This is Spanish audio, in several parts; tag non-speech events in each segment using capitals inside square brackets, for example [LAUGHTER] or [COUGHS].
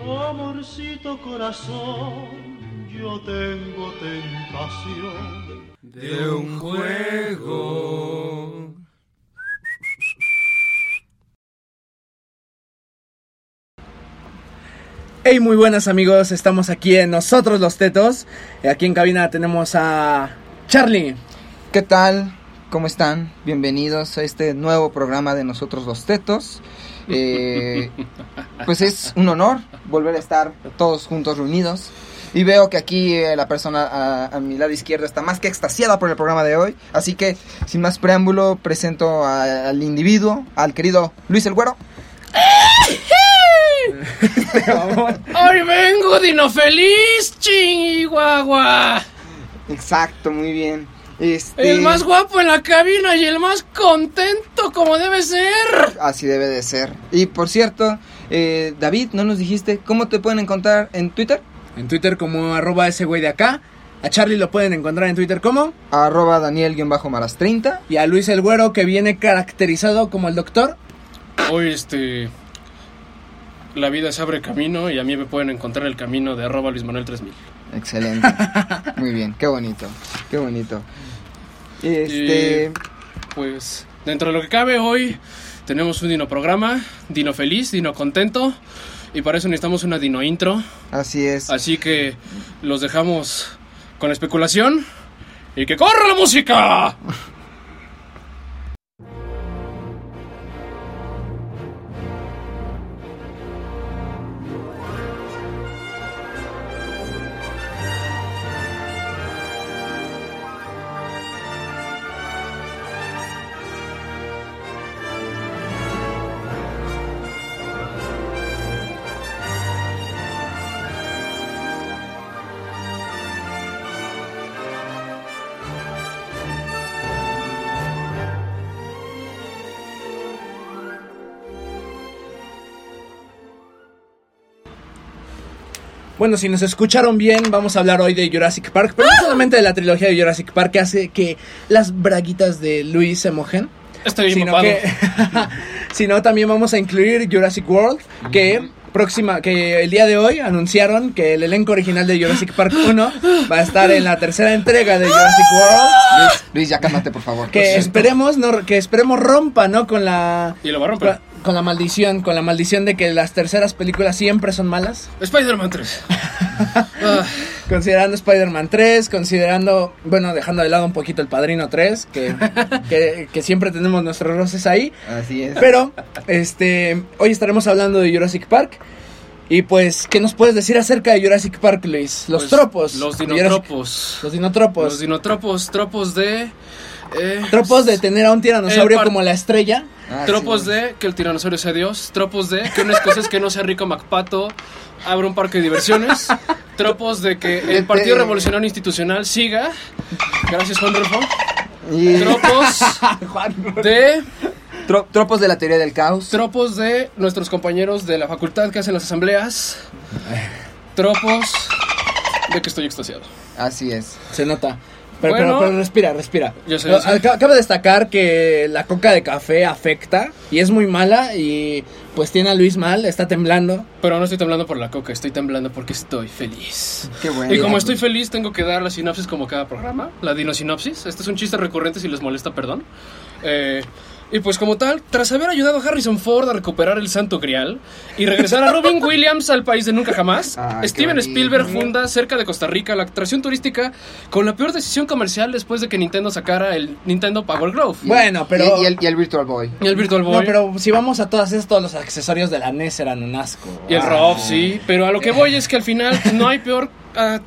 Amorcito corazón, yo tengo tentación de un juego. Hey, muy buenas amigos, estamos aquí en Nosotros los Tetos. Aquí en cabina tenemos a Charlie. ¿Qué tal? ¿Cómo están? Bienvenidos a este nuevo programa de Nosotros los Tetos. [LAUGHS] Eh, pues es un honor volver a estar todos juntos reunidos. Y veo que aquí eh, la persona a, a, mi lado izquierdo está más que extasiada por el programa de hoy. Así que, sin más preámbulo, presento a, al individuo, al querido Luis el Güero. Hoy vengo, Dino Feliz, chihuahua. Exacto, muy bien. Este... El más guapo en la cabina y el más contento como debe ser. Así debe de ser. Y por cierto, eh, David, ¿no nos dijiste cómo te pueden encontrar en Twitter? En Twitter como arroba ese güey de acá. A Charlie lo pueden encontrar en Twitter como arroba Daniel-maras 30. Y a Luis el Güero que viene caracterizado como el doctor. Hoy este... La vida se abre camino y a mí me pueden encontrar el camino de arroba Luis Manuel 3000. Excelente. [LAUGHS] Muy bien, qué bonito, qué bonito. Este... Y, pues dentro de lo que cabe hoy tenemos un dino programa, dino feliz, dino contento y para eso necesitamos una dino intro. Así es. Así que los dejamos con la especulación y que corra la música. Bueno, si nos escucharon bien, vamos a hablar hoy de Jurassic Park, pero no solamente de la trilogía de Jurassic Park que hace que las braguitas de Luis se mojen. Estoy bien sino, que, [LAUGHS] sino también vamos a incluir Jurassic World, que próxima que el día de hoy anunciaron que el elenco original de Jurassic Park 1 va a estar en la tercera entrega de Jurassic World. Luis, Luis ya cálmate, por favor. Que esperemos no que esperemos rompa, ¿no? Con la Y lo va a romper. Con la maldición, con la maldición de que las terceras películas siempre son malas. Spider-Man 3. [LAUGHS] ah. Considerando Spider-Man 3, considerando, bueno, dejando de lado un poquito el Padrino 3, que, [LAUGHS] que, que, siempre tenemos nuestros roces ahí. Así es. Pero, este, hoy estaremos hablando de Jurassic Park. Y pues, ¿qué nos puedes decir acerca de Jurassic Park, Luis? Los pues, tropos. Los dinotropos. Los dinotropos. Los dinotropos, tropos de... Eh, tropos de tener a un tiranosaurio como la estrella. Ah, tropos sí, de que el tiranosaurio sea Dios. Tropos de que una cosa es que no sea rico MacPato abra un parque de diversiones. Tropos de que el Partido Revolucionario Institucional siga. Gracias, Juan Rulfo. Y... Tropos de... Tro tropos de la teoría del caos. Tropos de nuestros compañeros de la facultad que hacen las asambleas. Tropos de que estoy extasiado. Así es. Se nota. Pero, bueno, pero, pero, respira, respira. Yo sé, yo sé. Cabe destacar que la coca de café afecta y es muy mala y pues tiene a Luis mal, está temblando. Pero no estoy temblando por la coca, estoy temblando porque estoy feliz. Qué bueno. Y como estoy feliz, tengo que dar la sinopsis como cada programa, la dinosinopsis. Este es un chiste recurrente si les molesta, perdón. Eh, y pues como tal, tras haber ayudado a Harrison Ford a recuperar el Santo Grial y regresar a Robin [LAUGHS] Williams al país de nunca jamás, Ay, Steven Spielberg funda cerca de Costa Rica la atracción turística con la peor decisión comercial después de que Nintendo sacara el Nintendo Power Grove. Bueno, pero... Y, y, el, y el, Virtual Boy. Y el Virtual Boy. No, pero si vamos a todas esas, todos los accesorios de la NES eran un asco. Y el ROV, sí. Pero a lo que voy es que al final no hay peor... Uh,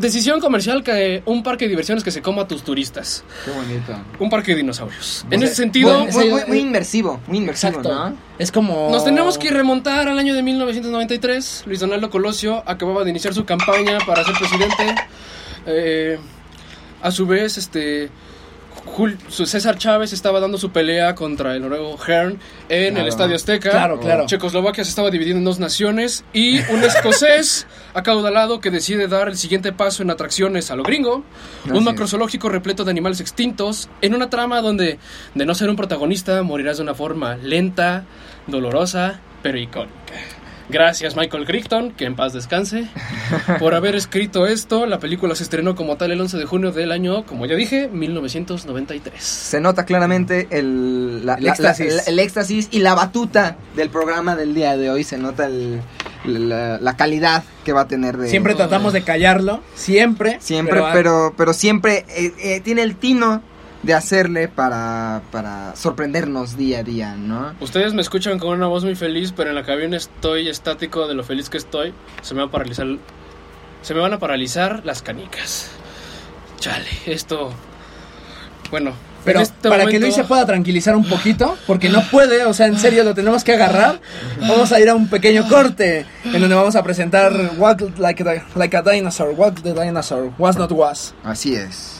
decisión comercial que un parque de diversiones que se coma a tus turistas. Qué bonito. Un parque de dinosaurios. En ese sentido. Muy, muy, muy inmersivo. Muy inmersivo, Exacto. ¿no? Es como. Nos tenemos que remontar al año de 1993. Luis Donaldo Colosio acababa de iniciar su campaña para ser presidente. Eh, a su vez, este. César Chávez estaba dando su pelea contra el noruego Hearn en Claro. el Estadio Azteca. Claro, claro. Checoslovaquia se estaba dividiendo en dos naciones y un escocés [LAUGHS] acaudalado que decide dar el siguiente paso en atracciones a lo gringo. Un macrozoológico repleto de animales extintos en una trama donde, de no ser un protagonista, morirás de una forma lenta, dolorosa, pero icónica. Gracias Michael Crichton, que en paz descanse, por haber escrito esto. La película se estrenó como tal el 11 de junio del año, como ya dije, 1993. Se nota claramente el, la- El la- éxtasis. la- el éxtasis y la batuta del programa del día de hoy. Se nota el- la, la calidad que va a tener de... Siempre tratamos de callarlo, siempre. Siempre, pero, pero, siempre eh, eh, tiene el tino de hacerle para, para sorprendernos día a día, ¿no? Ustedes me escuchan con una voz muy feliz, pero en la cabina estoy estático de lo feliz que estoy. Se me va a paralizar. Se me van a paralizar las canicas. Chale, esto. Bueno, Pero este para que Luis se pueda tranquilizar un poquito, porque no puede, o sea, en serio lo tenemos que agarrar. Vamos a ir a un pequeño corte en donde vamos a presentar Walk Like a, like a Dinosaur, Walk the Dinosaur, Was Not Was. Así es.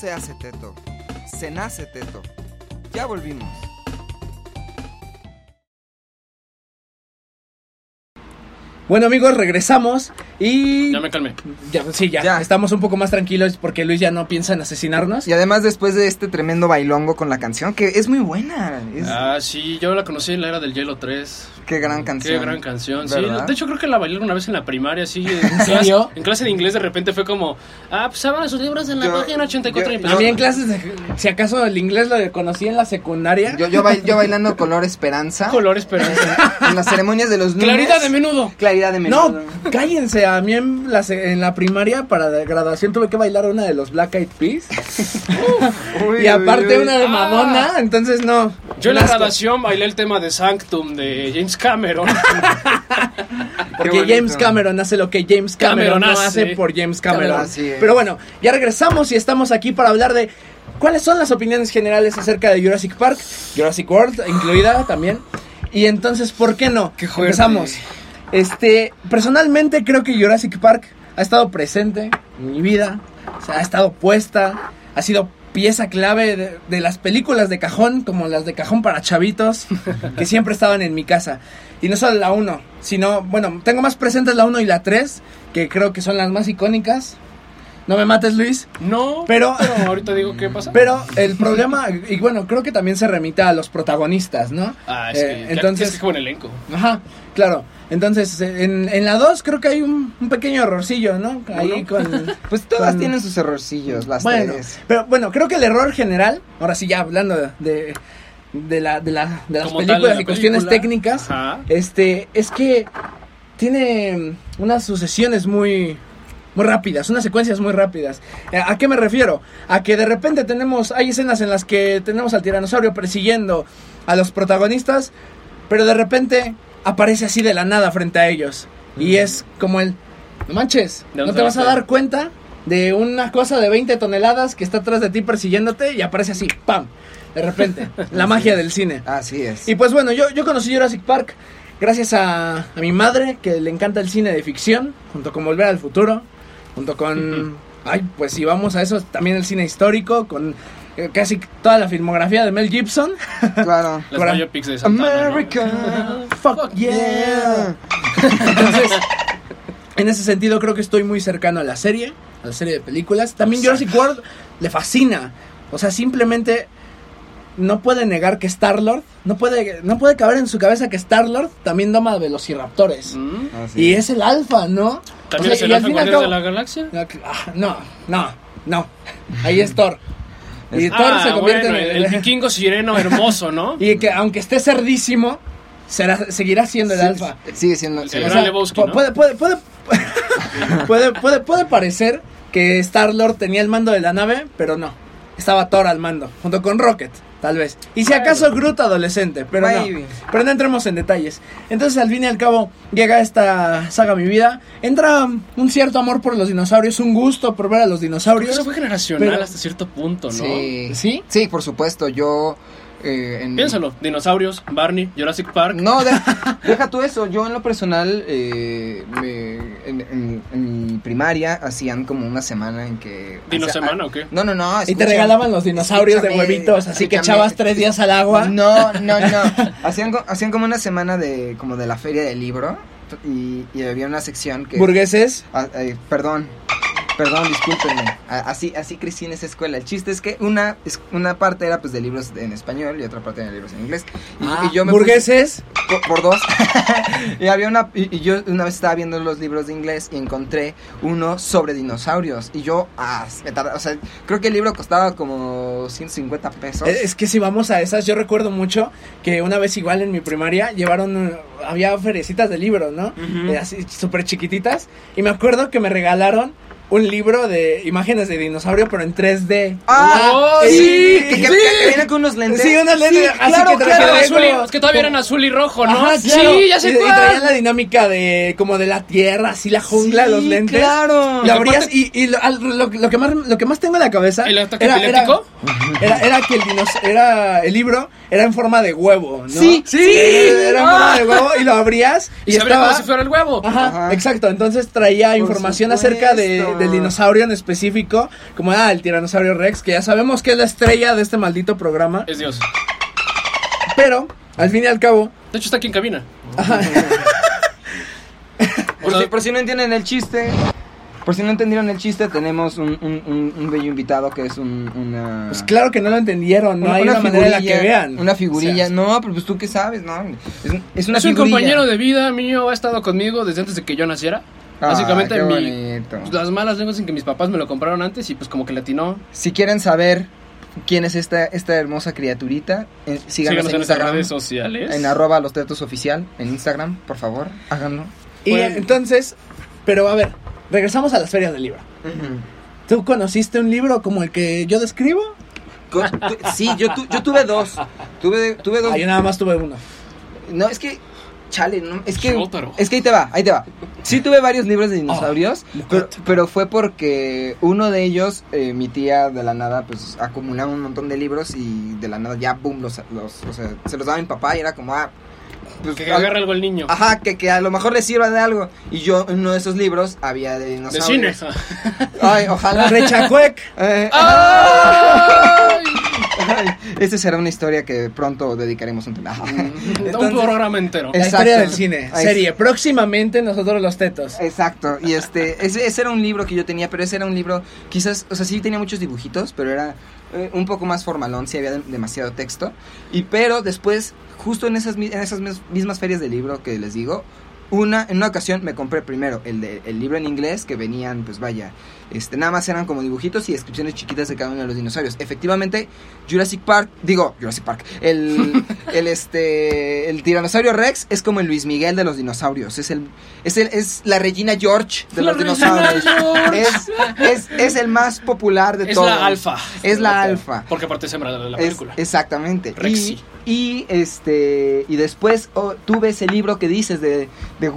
se hace teto, se nace teto. Ya volvimos. Bueno amigos, regresamos y... Ya me calmé. Ya, sí, ya, Ya. estamos un poco más tranquilos porque Luis ya no piensa en asesinarnos. Y además después de este tremendo bailongo con la canción, que es muy buena. Es, Ah, sí, yo la conocí en la era del Hielo 3. Qué gran canción. Qué gran canción. Sí, de hecho creo que la bailé una vez en la primaria, sí. En, [LAUGHS] clase, serio? en clase de inglés de repente fue como, ah, pues abran sus libros en la Yo- página 84 y yo- A empezó. mí en clases, de, si acaso el inglés lo conocí en la secundaria. Yo, yo, bail- yo [LAUGHS] bailando Color Esperanza. Color esperanza. [LAUGHS] En las ceremonias de los lunes. Claridad de menudo. Claridad de No, menudo. cállense, a mí en la, se- en la primaria para la graduación tuve que bailar una de los Black Eyed Peas Uy, y aparte uy, uy. una de Madonna, entonces no. Yo en la graduación bailé el tema de Sanctum de James Cameron. [LAUGHS] Porque. James Cameron hace lo que James Cameron, Cameron no hace. hace por James Cameron. Pero bueno, ya regresamos y estamos aquí para hablar de cuáles son las opiniones generales acerca de Jurassic Park, Jurassic World incluida también. Y entonces, ¿por qué no? Qué. Empezamos. Este, personalmente creo que Jurassic Park ha estado presente en mi vida, o sea, ha estado puesta, ha sido pieza clave de, de las películas de cajón, como las de cajón para chavitos, [LAUGHS] que siempre estaban en mi casa. Y no solo la 1, sino, bueno, tengo más presentes la 1 y la 3, que creo que son las más icónicas. No me mates, Luis. No, Pero- ahorita digo qué pasa. Pero el problema, y bueno, creo que también se remite a los protagonistas, ¿no? ah, es Eh, que entonces es como en elenco. Ajá, claro. Entonces, en, en la 2 creo que hay un, un pequeño errorcillo, ¿no? Ahí con... [LAUGHS] Pues todas con- tienen sus errorcillos, las Bueno, tres. pero bueno, creo que el error general, ahora sí ya hablando de, de, de la, de, la, de las Como tal, películas la y cuestiones película. técnicas, Ajá. este, es que tiene unas sucesiones muy, muy rápidas, unas secuencias muy rápidas. Eh, ¿A qué me refiero? A que de repente tenemos, hay escenas en las que tenemos al tiranosaurio persiguiendo a los protagonistas, pero de repente aparece así de la nada frente a ellos. Y es como el, no manches, ¿De no te vas a dar cuenta de una cosa de 20 toneladas que está atrás de ti persiguiéndote y aparece así, ¡pam! De repente, [LAUGHS] la magia del cine. Así es. Y pues bueno, yo, yo conocí Jurassic Park gracias a, a mi madre, que le encanta el cine de ficción, junto con Volver al Futuro, junto con... Ay, pues si vamos a eso, también el cine histórico, con eh, casi toda la filmografía de Mel Gibson. [LAUGHS] Claro. Las biopics de Santana, ¿no? America. [LAUGHS] Fuck yeah. Entonces, en ese sentido creo que estoy muy cercano a la serie, a la serie de películas. También Jurassic World le fascina. O sea, simplemente no puede negar que Star-Lord, no puede, no puede caber en su cabeza que Star-Lord también doma velociraptores. Mm. Así Y es. el alfa, ¿no? ¿También O sea, es el alfa Guardián de la Galaxia? Ah, No, no, no. Ahí es Thor. Y Thor Ah, se convierte bueno, en el, el [LAUGHS] vikingo sireno hermoso, ¿no? [LAUGHS] Y que aunque esté cerdísimo, será, seguirá siendo el Sí, alfa. Sigue siendo. Sí, O sea, Lebowski, pu- ¿no? puede, puede, puede, puede, [LAUGHS] puede, puede parecer que Star Lord tenía el mando de la nave, pero no. Estaba Thor al mando, junto con Rocket, tal vez. Y si acaso Groot adolescente, pero Maybe. no. Pero no entremos en detalles. Entonces, al fin y al cabo, llega esta saga a mi vida. Entra un cierto amor por los dinosaurios, un gusto por ver a los dinosaurios. eso fue generacional Pero- hasta cierto punto, ¿no? Sí. ¿Sí? Sí, por supuesto. Yo. Eh, en- Piénsalo, dinosaurios, Barney, Jurassic Park. No, de- [LAUGHS] deja tú eso. Yo en lo personal, eh, me- en, en- en mi primaria hacían como una semana en que... ¿Dino o sea, semana o qué? No, no, no. Y te regalaban los dinosaurios de huevitos, así que echabas tres días al agua. No, no, no. [LAUGHS] hacían, hacían como una semana de como de la feria del libro y, y había una sección que... Burgueses. Ah, eh, perdón, perdón, discúlpenme. Así, así crecí en esa escuela. El chiste es que una, una parte era pues de libros en español y otra parte de libros en inglés. Y, Ah, y yo me burgueses. puse- por, por dos. [LAUGHS] y había una y, y yo una vez estaba viendo los libros de inglés y encontré uno sobre dinosaurios y yo ah, me tardé- o sea, creo que el libro costaba como 150 pesos. Es que si vamos a esas, yo recuerdo mucho que una vez igual en mi primaria llevaron, había ferecitas de libros, ¿no? Eh, así súper chiquititas. Y me acuerdo que me regalaron un libro de imágenes de dinosaurio, pero en 3D. Ah, Oh, sí, sí, que, que- sí. que viene con unos lentes. Sí, unos lentes, así claro, que de azul y- que todavía eran azul y rojo, ¿no? Ajá, claro. Sí, ya sé y, y cuál. traían la dinámica de como de la tierra, así la jungla, Sí, los lentes. claro. Lo abrías y, y lo, al- lo- lo que más lo que más tengo en la cabeza ¿El ataque era, era, epiléptico? era, era que el era el libro era en forma de huevo, ¿no? Sí, sí. Era, en forma Ah. de huevo y lo abrías y, Y se abría estaba como si fuera el huevo. Ajá, Ajá. exacto. Entonces traía Por información acerca de. Del dinosaurio en específico, como ah, el tiranosaurio Rex, que ya sabemos que es la estrella de este maldito programa. Es Dios. Pero, al fin y al cabo, De hecho, está aquí en cabina. Por, [LAUGHS] si, por si no entienden el chiste, por si no entendieron el chiste, tenemos un, un, un- un bello invitado que es un, una... Pues claro que no lo entendieron, no hay una manera en la que vean. Una figurilla. O sea, no, pero pues tú qué sabes, ¿no? Es, es una es un compañero de vida mío, ha estado conmigo desde antes de que yo naciera. Ah, Básicamente, qué mi- bonito. pues, las malas lenguas en que mis papás me lo compraron antes y pues como que le atinó. Si quieren saber quién es esta, esta hermosa criaturita, eh, síganos, Síganos en en Instagram. redes sociales. En arroba los tetos oficial, en Instagram, por favor, háganlo. Y Pues- entonces, pero a ver, regresamos a las ferias del libro. ¿Tú conociste un libro como el que yo describo? Sí, yo, tu- yo tuve dos. Tuve, tuve dos. Ah, yo nada más tuve uno. No, es que. Chale, no, es que. Shotaro. Es que ahí te va, ahí te va. Sí tuve varios libros de dinosaurios, Oh, pero, pero fue porque uno de ellos, eh, mi tía de la nada, pues acumulaba un montón de libros y de la nada ya, boom, los, los, o sea, se los daba a mi papá y era como, ah. Pues, Que agarre algo el niño. Ajá, que, que a lo mejor le sirva de algo. Y yo, en uno de esos libros había de de dinosaurios. cine. Ay, ojalá. [LAUGHS] Rechacuec. Eh, ¡Ay! Esta será una historia que pronto dedicaremos un tema. [LAUGHS] un programa entero. La Exacto. historia del cine. Serie. Próximamente nosotros los tetos. Exacto, y este, ese, ese era un libro que yo tenía, pero ese era un libro, quizás, o sea, sí tenía muchos dibujitos, pero era eh, un poco más formalón, sí había de- demasiado texto, y pero después, justo en esas, mi- en esas mis- mismas ferias de libro que les digo, una, en una ocasión me compré primero el, de, el libro en inglés, que venían, pues vaya, este, nada más eran como dibujitos y descripciones chiquitas de cada uno de los dinosaurios. Efectivamente, Jurassic Park, digo, Jurassic Park, el, [LAUGHS] el, este, el tiranosaurio Rex es como el Luis Miguel de los dinosaurios, es el, es el, es la Regina George de La los dinosaurios. Es, es, es el más popular de Es todos. la alfa. Es la alfa. Porque aparte se llama la, la Es- película. exactamente. Rexy. Y, y, este y después oh, tuve ese libro que dices de, de,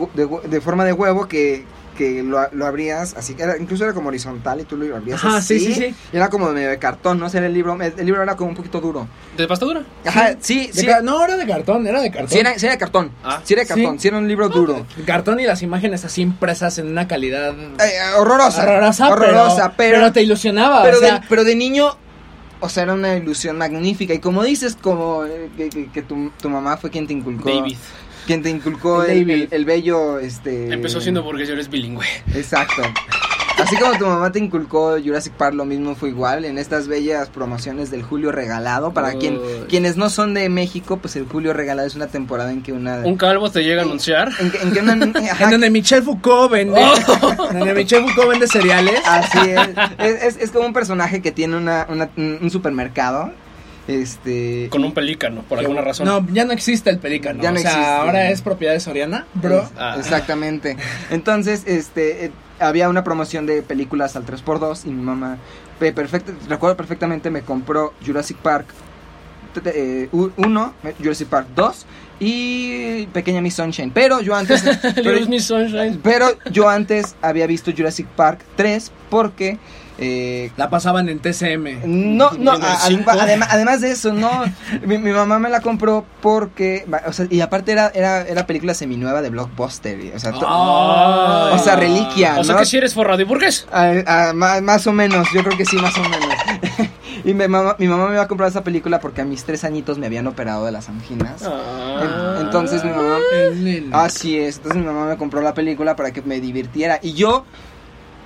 de forma de huevo que, que lo, lo abrías así, era, incluso era como horizontal y tú lo abrías Ajá, así. sí, sí, sí. Y era como medio de cartón, no sé, el libro, el libro era como un poquito duro. ¿De pasta dura? Ajá, sí, sí. no, era de cartón, era de cartón. Sí era, sí era de cartón. Ah. sí era de cartón, Sí. era un libro duro. Cartón y las imágenes así impresas en una calidad Eh, horrorosa. horrorosa, horrorosa, pero, pero te ilusionaba. pero, o sea, de, pero de niño, o sea, era una ilusión magnífica. Y como dices, como eh, que, que- que tu, tu mamá fue quien te inculcó. David. Quien te inculcó El el, bello, este... Empezó siendo burgués y ahora es bilingüe. Exacto. Así como tu mamá te inculcó Jurassic Park, lo mismo fue igual en estas bellas promociones del Julio Regalado. Para quien, quienes no son de México, pues el Julio Regalado es una temporada en que una... Un calvo te llega a anunciar. En que, en que una... [LAUGHS] ajá, en donde Michel Foucault vende. Oh. donde Michel Foucault vende cereales. Así es. Es, es- es como un personaje que tiene una, una- un un supermercado. Este. Con un pelícano, por alguna razón. No, ya no existe el pelícano. Ya no o sea, existe. ahora es propiedad de Soriana, bro. Ah. Exactamente. Entonces, este, eh, había una promoción de películas al 3x2 y mi mamá, perfecto, recuerdo perfectamente, me compró Jurassic Park 1, Jurassic Park 2 y Pequeña Miss Sunshine. Pero yo antes... [LAUGHS] pero, pero yo antes había visto Jurassic Park 3 porque... eh, La pasaban en TCM. No, no, a- adema- además de eso, no. [LAUGHS] Mi, mi mamá me la compró porque, o sea, y aparte era, era, era película seminueva de Blockbuster, o sea, to- Ah. o sea, reliquia, O sea que si eres forrado y burgués. Ah, ah, ma- más, o menos, yo creo que sí, más o menos. [LAUGHS] y mi mamá, mi mamá me iba a comprar esa película porque a mis tres añitos me habían operado de las anginas. Ah. En- entonces mi mamá, así es, entonces mi mamá me compró la película para que me divirtiera. Y yo,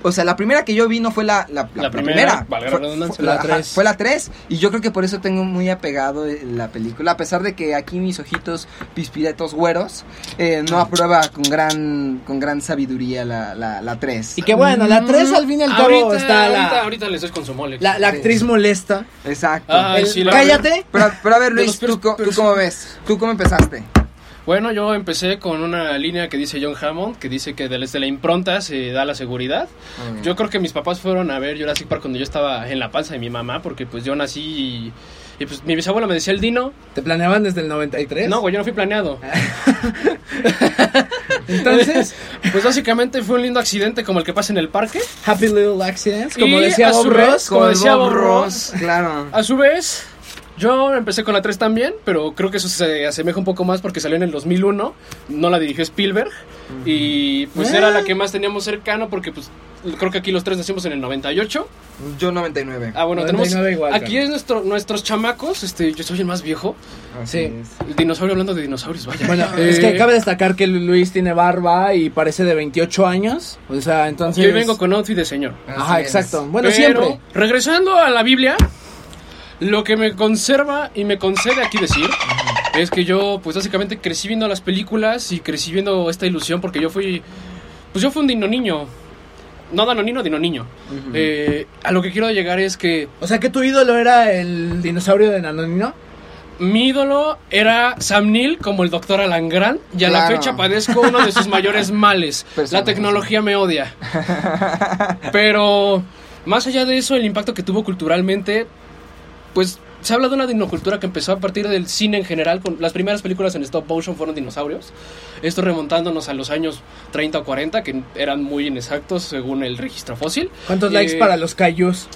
o sea, la primera que yo vi no fue la, la, La primera, valga la fue, redundancia. fue- La ajá, tres. fue la 3. Y yo creo que por eso tengo muy apegado eh, la película. A pesar de que aquí mis ojitos pispiretos güeros eh, no aprueba con gran, con gran sabiduría la, la, la 3. Y que bueno, la 3 al fin y al cabo ahorita, está ahorita, la, ahorita les doy con su mole. la, la actriz molesta. Exacto. Ay, El- sí, la- cállate. Pero, pero a ver, Luis, ¿tú, ¿tú cómo ves? ¿Tú cómo empezaste? Bueno, yo empecé con una línea que dice John Hammond, que dice que desde la impronta se da la seguridad. Yo creo que mis papás fueron a ver Jurassic Park cuando yo estaba en la panza de mi mamá, porque pues yo nací y, y, pues mi bisabuela me decía el Dino. ¿Te planeaban desde el 93? No, güey, yo no fui planeado. [LAUGHS] Entonces, [LAUGHS] Pues básicamente fue un lindo accidente como el que pasa en el parque. Happy Little Accidents, como Y decía Bob Ross. como decía Bob Ross, Claro. a su vez, Yo empecé con la 3 también, pero creo que eso se asemeja un poco más porque salió en el 2001, no la dirigió Spielberg y pues era la que más teníamos cercano porque pues creo que aquí los tres nacimos en el 98. Yo 99. Ah, bueno, 99 tenemos igual, aquí cara. es nuestro nuestros chamacos, este yo soy el más viejo. Así Sí. es. El dinosaurio hablando de dinosaurios, vaya. Bueno, Eh, [LAUGHS] es que cabe destacar que Luis tiene barba y parece de 28 años. O sea, entonces. yo vengo con outfit de señor. Ajá, es. exacto. Bueno, Pero, siempre. Regresando a la Biblia, lo que me conserva y me concede aquí decir es que yo, pues básicamente crecí viendo las películas y crecí viendo esta ilusión porque yo fui, pues yo fui un dino niño. No danonino, dino niño. Eh, a lo que quiero llegar es que O sea, que tu ídolo era el dinosaurio de Nanonino. mi ídolo era Sam Neill como el doctor Alan Grant y a la fecha padezco uno de sus [LAUGHS] mayores males. La tecnología me odia. [LAUGHS] Pero más allá de eso, el impacto que tuvo culturalmente, pues se habla de una dinocultura que empezó a partir del cine en general. Con las primeras películas en stop motion fueron dinosaurios. Esto remontándonos a los años 30 o 40, que eran muy inexactos según el registro fósil. ¿Cuántos Eh, likes para los Cayus?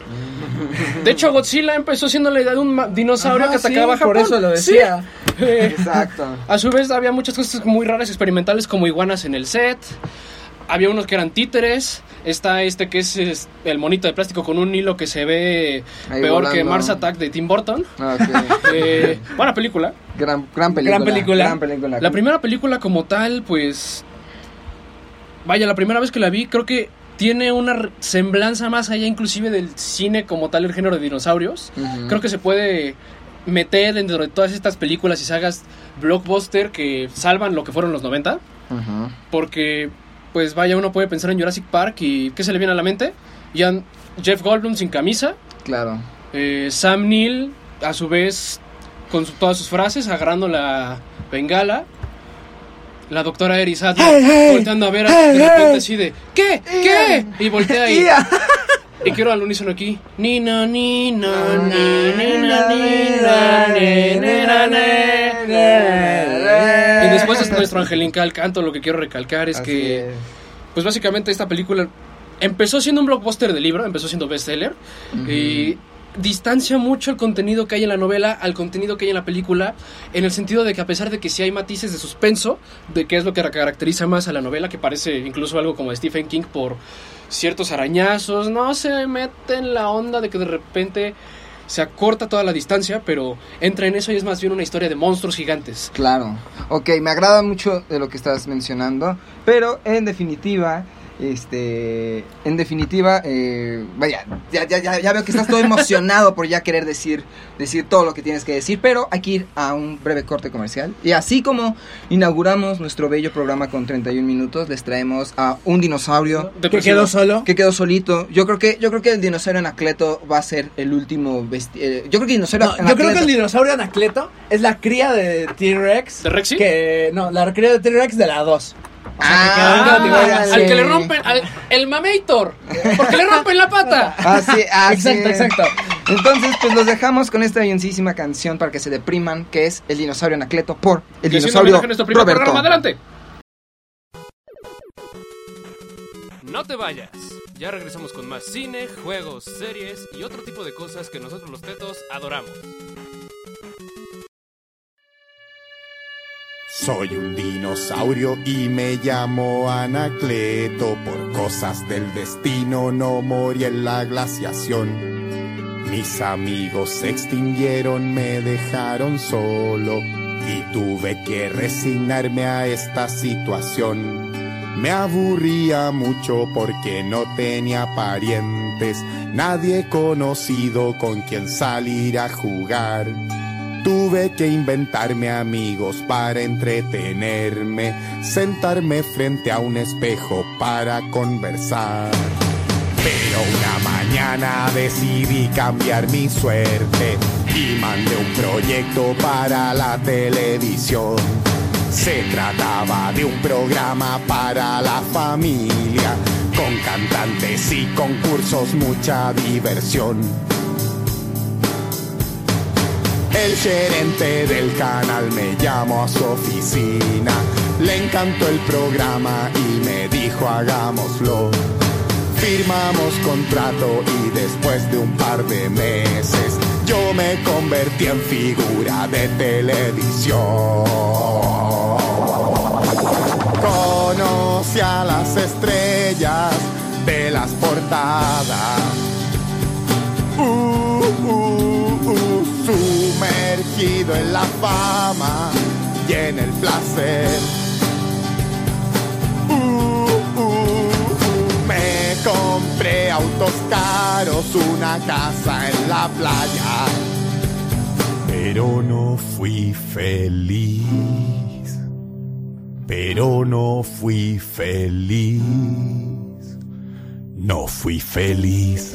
De hecho, Godzilla empezó siendo la idea de un dinosaurio Ajá, que atacaba sí, a Japón. por eso lo decía. Exacto. a su vez había muchas cosas muy raras experimentales como iguanas en el set. Había unos que eran títeres. Está este que es, es el monito de plástico con un hilo que se ve Ahí peor que. Mars Attack de Tim Burton. Ah, ok. [LAUGHS] Eh, buena película. Gran, gran película. Gran película. Gran película. La primera película como tal, pues... Vaya, la primera vez que la vi creo que tiene una semblanza más allá inclusive del cine como tal, el género de dinosaurios. Creo que se puede meter dentro de todas estas películas y sagas blockbuster que salvan lo que fueron los 90. Ujú. Porque, pues vaya, uno puede pensar en Jurassic Park y ¿qué se le viene a la mente? Ya Jeff Goldblum sin camisa, Claro. eh, Sam Neill a su vez con su- todas sus frases agarrando la bengala. La doctora Eris Adler Hey, hey, volteando a ver a- hey, de repente así de ¿Qué? ¿Qué? Y voltea y, [LAUGHS] y quiero al unísono aquí. Nina, nina, ni, nina, nina, ni, nina, ni. Y después es nuestro [LAUGHS] angelical canto. Lo que quiero recalcar es Así que, es. pues básicamente esta película empezó siendo un blockbuster de libro, empezó siendo bestseller. Y distancia mucho el contenido que hay en la novela al contenido que hay en la película, en el sentido de que a pesar de que sí hay matices de suspenso, de que es lo que caracteriza más a la novela, que parece incluso algo como de Stephen King por ciertos arañazos, no se mete en la onda de que de repente se acorta toda la distancia, pero entra en eso y es más bien una historia de monstruos gigantes. Claro. Ok, me agrada mucho de lo que estás mencionando, pero en definitiva, este, en definitiva, eh, vaya, ya, ya, ya, ya veo que estás todo emocionado por ya querer decir, decir todo lo que tienes que decir, pero hay que ir a un breve corte comercial. Y así como inauguramos nuestro bello programa con 31 minutos, les traemos a un dinosaurio Que quedó solo. que quedó solito. Yo creo que, yo creo que el dinosaurio Anacleto va a ser el último eh, yo creo que el dinosaurio No, yo creo que el Anacleto- dinosaurio Anacleto es la cría de T-Rex. ¿De Rexy? Que, no, la cría de T-Rex de la 2. Ah, que. Al que le rompen, al, el mamator, porque le rompen la pata. Así, así [LAUGHS] Exacto, es. exacto. Entonces, pues los dejamos con esta avioncísima canción para que se depriman, que es El dinosaurio Anacleto por el Que dinosaurio Roberto. programa, adelante. No te vayas. Ya regresamos con más cine, juegos, series y otro tipo de cosas que nosotros los tetos adoramos. Soy un dinosaurio y me llamo Anacleto. Por cosas del destino no morí en la glaciación. Mis amigos se extinguieron, me dejaron solo y tuve que resignarme a esta situación. Me aburría mucho porque no tenía parientes, nadie conocido con quien salir a jugar. Tuve que inventarme amigos para entretenerme, sentarme frente a un espejo para conversar. Pero una mañana decidí cambiar mi suerte y mandé un proyecto para la televisión. Se trataba de un programa para la familia, con cantantes y concursos, mucha diversión. El gerente del canal me llamó a su oficina, le encantó el programa y me dijo hagámoslo. Firmamos contrato y después de un par de meses yo me convertí en figura de televisión. Conocí a las estrellas de las portadas. Uh, uh, sumergido en la fama y en el placer. Uh, uh, uh, me compré autos caros, una casa en la playa, pero no fui feliz. Pero no fui feliz. No fui feliz.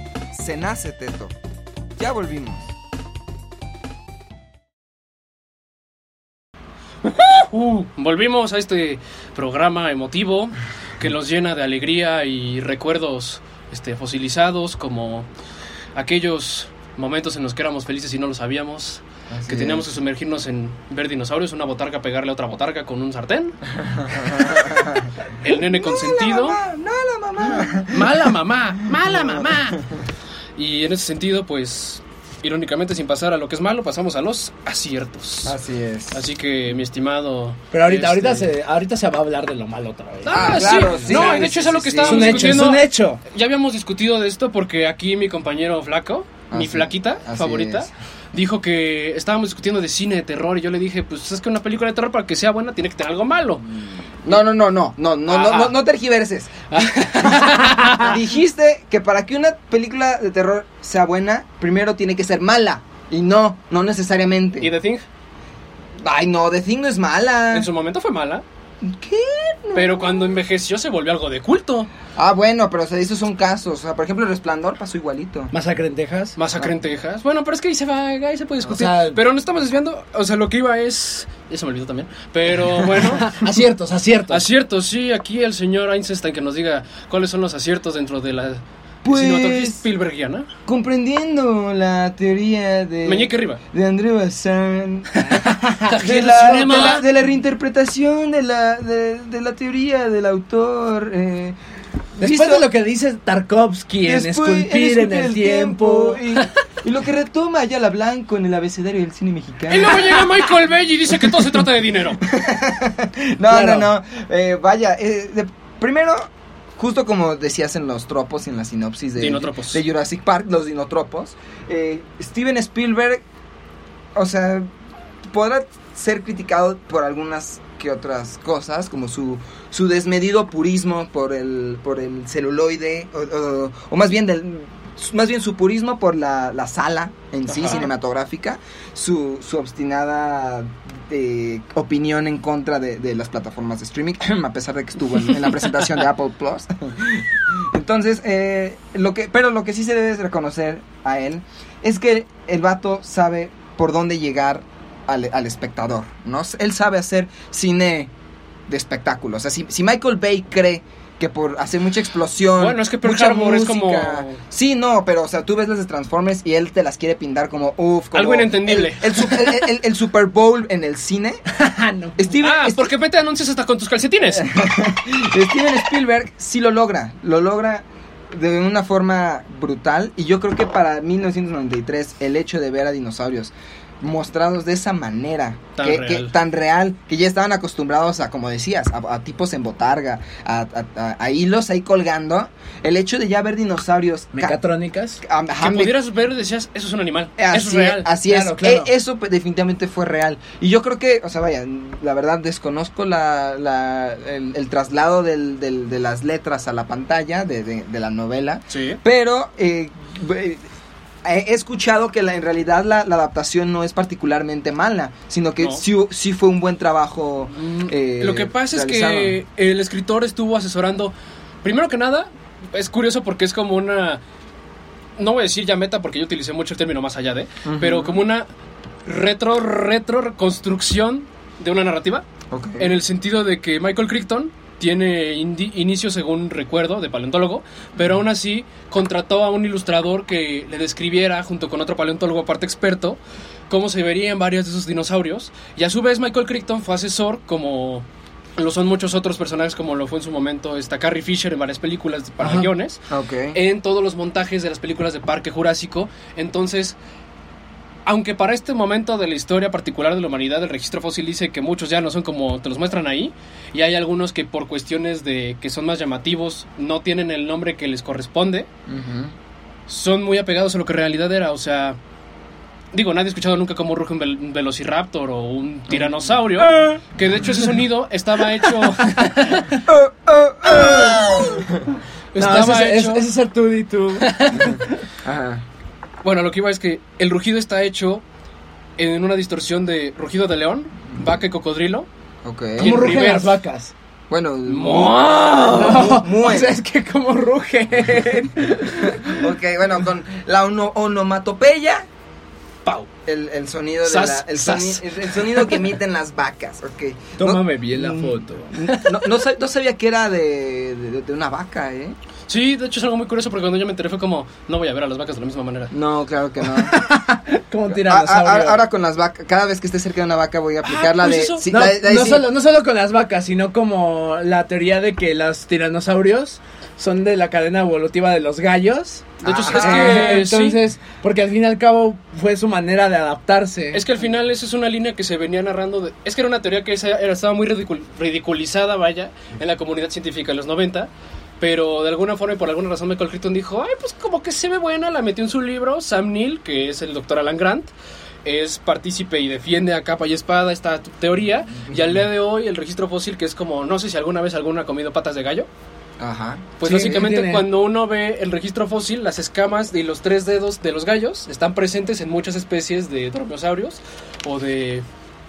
se nace teto. Ya volvimos. [LAUGHS] Uh, volvimos a este programa emotivo que nos llena de alegría y recuerdos este, fosilizados como aquellos momentos en los que éramos felices y no lo sabíamos. Así que teníamos es. que sumergirnos en ver dinosaurios, una botarga pegarle a otra botarga con un sartén. [LAUGHS] El nene consentido. No, la mamá. Mala mamá, mala mamá. Y en ese sentido, pues, irónicamente, sin pasar a lo que es malo, pasamos a los aciertos. Así es. Así que, mi estimado. Pero ahorita, ahorita, este, se, ahorita se va a hablar de lo malo otra vez. Ah, Ah, claro, sí. sí, No, sí, de hecho sí, es algo sí, que sí. es estábamos un hecho, es discutiendo. un hecho. Ya habíamos discutido de esto porque aquí mi compañero Flaco, mi flaquita así favorita, es. Dijo que estábamos discutiendo de cine de terror y yo le dije, pues es que una película de terror para que sea buena tiene que tener algo malo. No, no, no, no, no, no, no, Ajá. no, no tergiverses. [LAUGHS] Dijiste que para que una película de terror sea buena, primero tiene que ser mala. Y no, no necesariamente. Y The Thing, Ay, no, The Thing no es mala. en su momento fue mala, ¿Qué? pero cuando envejeció se volvió algo de culto. Ah, bueno, pero o sea, esos son casos. O sea, por ejemplo, El Resplandor pasó igualito. Masacre en Texas. Masacre en Texas. Bueno, pero es que ahí se va, ahí se puede discutir. O sea- pero no estamos desviando. O sea, lo que iba es. Ya se me olvidó también. Pero bueno. [LAUGHS] Aciertos, aciertos. aciertos, sí. Aquí el señor Einstein que nos diga cuáles son los aciertos dentro de la Pues- cinematografía Spielbergiana. Comprendiendo la teoría de... Meñique arriba. De André Bazin. [LAUGHS] de, el la, de, la, de la reinterpretación de la, de, de la teoría del autor. Eh, Después visto- de lo que dice Tarkovsky en esculpir en el tiempo. Y, y lo que retoma Ayala Blanco en el abecedario del cine mexicano. Y luego llega Michael Bay y dice que todo se trata de dinero. [LAUGHS] No, Claro. no, no. Eh, vaya, eh, de- primero, justo como decías en los tropos y en la sinopsis de, de Jurassic Park, los dinotropos, eh, Steven Spielberg, o sea, podrá ser criticado por algunas que otras cosas, como su, su desmedido purismo por el, por el celuloide, o, o- o más bien del... Más bien su purismo por la, la sala en sí, Ajá. cinematográfica, su, su obstinada eh, opinión en contra de, las plataformas de streaming, [CLEARS THROAT] a pesar de que estuvo en, la presentación de Apple Plus. [LAUGHS] Entonces, eh, lo que, pero lo que sí se debe reconocer a él es que el vato sabe por dónde llegar al, espectador, ¿no? Él sabe hacer cine de espectáculo. O si Michael Bay cree que por hacer mucha explosión. Bueno, es que Pearl mucha Harbor es como- Sí, no, pero o sea, tú ves las de Transformers y él te las quiere pintar como uff. como Algo inentendible. El, el su- el- el- el Super Bowl en el cine. [LAUGHS] no. Steven, Ah, Steven- porque mete anuncios hasta con tus calcetines. [LAUGHS] Steven Spielberg sí lo logra, lo logra de una forma brutal y yo creo que para 1993 el hecho de ver a dinosaurios mostrados de esa manera Tan que, real. que- tan real que ya estaban acostumbrados a como decías a, a tipos en botarga a, a- a- a hilos ahí colgando el hecho de ya ver dinosaurios ca- Mecatrónicas. a- Que me- pudieras ver y decías, eso es un animal. Así, eso es real. Así Claro, es, claro. E- eso pues, definitivamente fue real. Y yo creo que, o sea, vaya, la verdad desconozco la, la- el, el traslado del- del- de las letras a la pantalla de, de- de la novela, Sí. pero eh, he escuchado que la, en realidad la, la adaptación no es particularmente mala, sino que No. sí, sí fue un buen trabajo. eh, Lo que pasa es que el escritor estuvo asesorando, primero que nada, es curioso porque es como una. No voy a decir ya meta porque yo utilicé mucho el término más allá de. Pero como una retro, retro reconstrucción de una narrativa. En el sentido de que Michael Crichton tiene inicio, según recuerdo, de paleontólogo, pero aún así contrató a un ilustrador que le describiera, junto con otro paleontólogo aparte experto, cómo se verían varios de esos dinosaurios. Y a su vez Michael Crichton fue asesor, como lo son muchos otros personajes, como lo fue en su momento esta Carrie Fisher en varias películas para Ajá. guiones Ok. en todos los montajes de las películas de Parque Jurásico. Entonces, aunque para este momento de la historia particular de la humanidad el registro fósil dice que muchos ya no son como te los muestran ahí, y hay algunos que por cuestiones de que son más llamativos no tienen el nombre que les corresponde, son muy apegados a lo que en realidad era, o sea... Digo, nadie ha escuchado nunca cómo ruge un vel- un velociraptor o un tiranosaurio. Que de hecho ese sonido estaba hecho. [LAUGHS] [LAUGHS] No, ese, es- hecho. ese es el tú y tú. [LAUGHS] Ajá. Bueno, lo que iba es que el rugido está hecho en una distorsión de rugido de león, vaca y cocodrilo. Ok. ¿Cómo rugen las [LAUGHS] vacas? Bueno, No, o sea, es que como rugen. ok, bueno, con la ono- onomatopeya, ¡Pau! el, el sonido de Sas, la, el, sonido que emiten las vacas, ok. Tómame bien la Mm. foto. No, no, sab- no sabía que era de, de, de una vaca, ¿eh? Sí, de hecho es algo muy curioso porque cuando yo me enteré fue como, no voy a ver a las vacas de la misma manera. No, claro que no. [LAUGHS] Como tiranosaurio. ahora con las vacas, cada vez que esté cerca de una vaca voy a aplicar la pues de... eso. sí, no, la de- la de no sí. solo, no solo con las vacas, sino como la teoría de que los tiranosaurios son de la cadena evolutiva de los gallos. De hecho, Ah, es Eh, que sí. entonces, porque al fin y al cabo fue su manera de adaptarse. Es que al final esa es una línea que se venía narrando. de- es que era una teoría que esa- era- estaba muy ridicul- ridiculizada, vaya, en la comunidad científica en los 90. Pero de alguna forma y por alguna razón Michael Crichton dijo, ay, pues como que se ve buena, la metió en su libro. Sam Neill, que es el doctor Alan Grant, es partícipe y defiende a capa y espada esta teoría. Y al día de hoy el registro fósil, que es como, no sé si alguna vez alguno ha comido patas de gallo. Ajá. Pues Sí, básicamente tiene- cuando uno ve el registro fósil, las escamas y los tres dedos de los gallos están presentes en muchas especies de dromeosaurios o de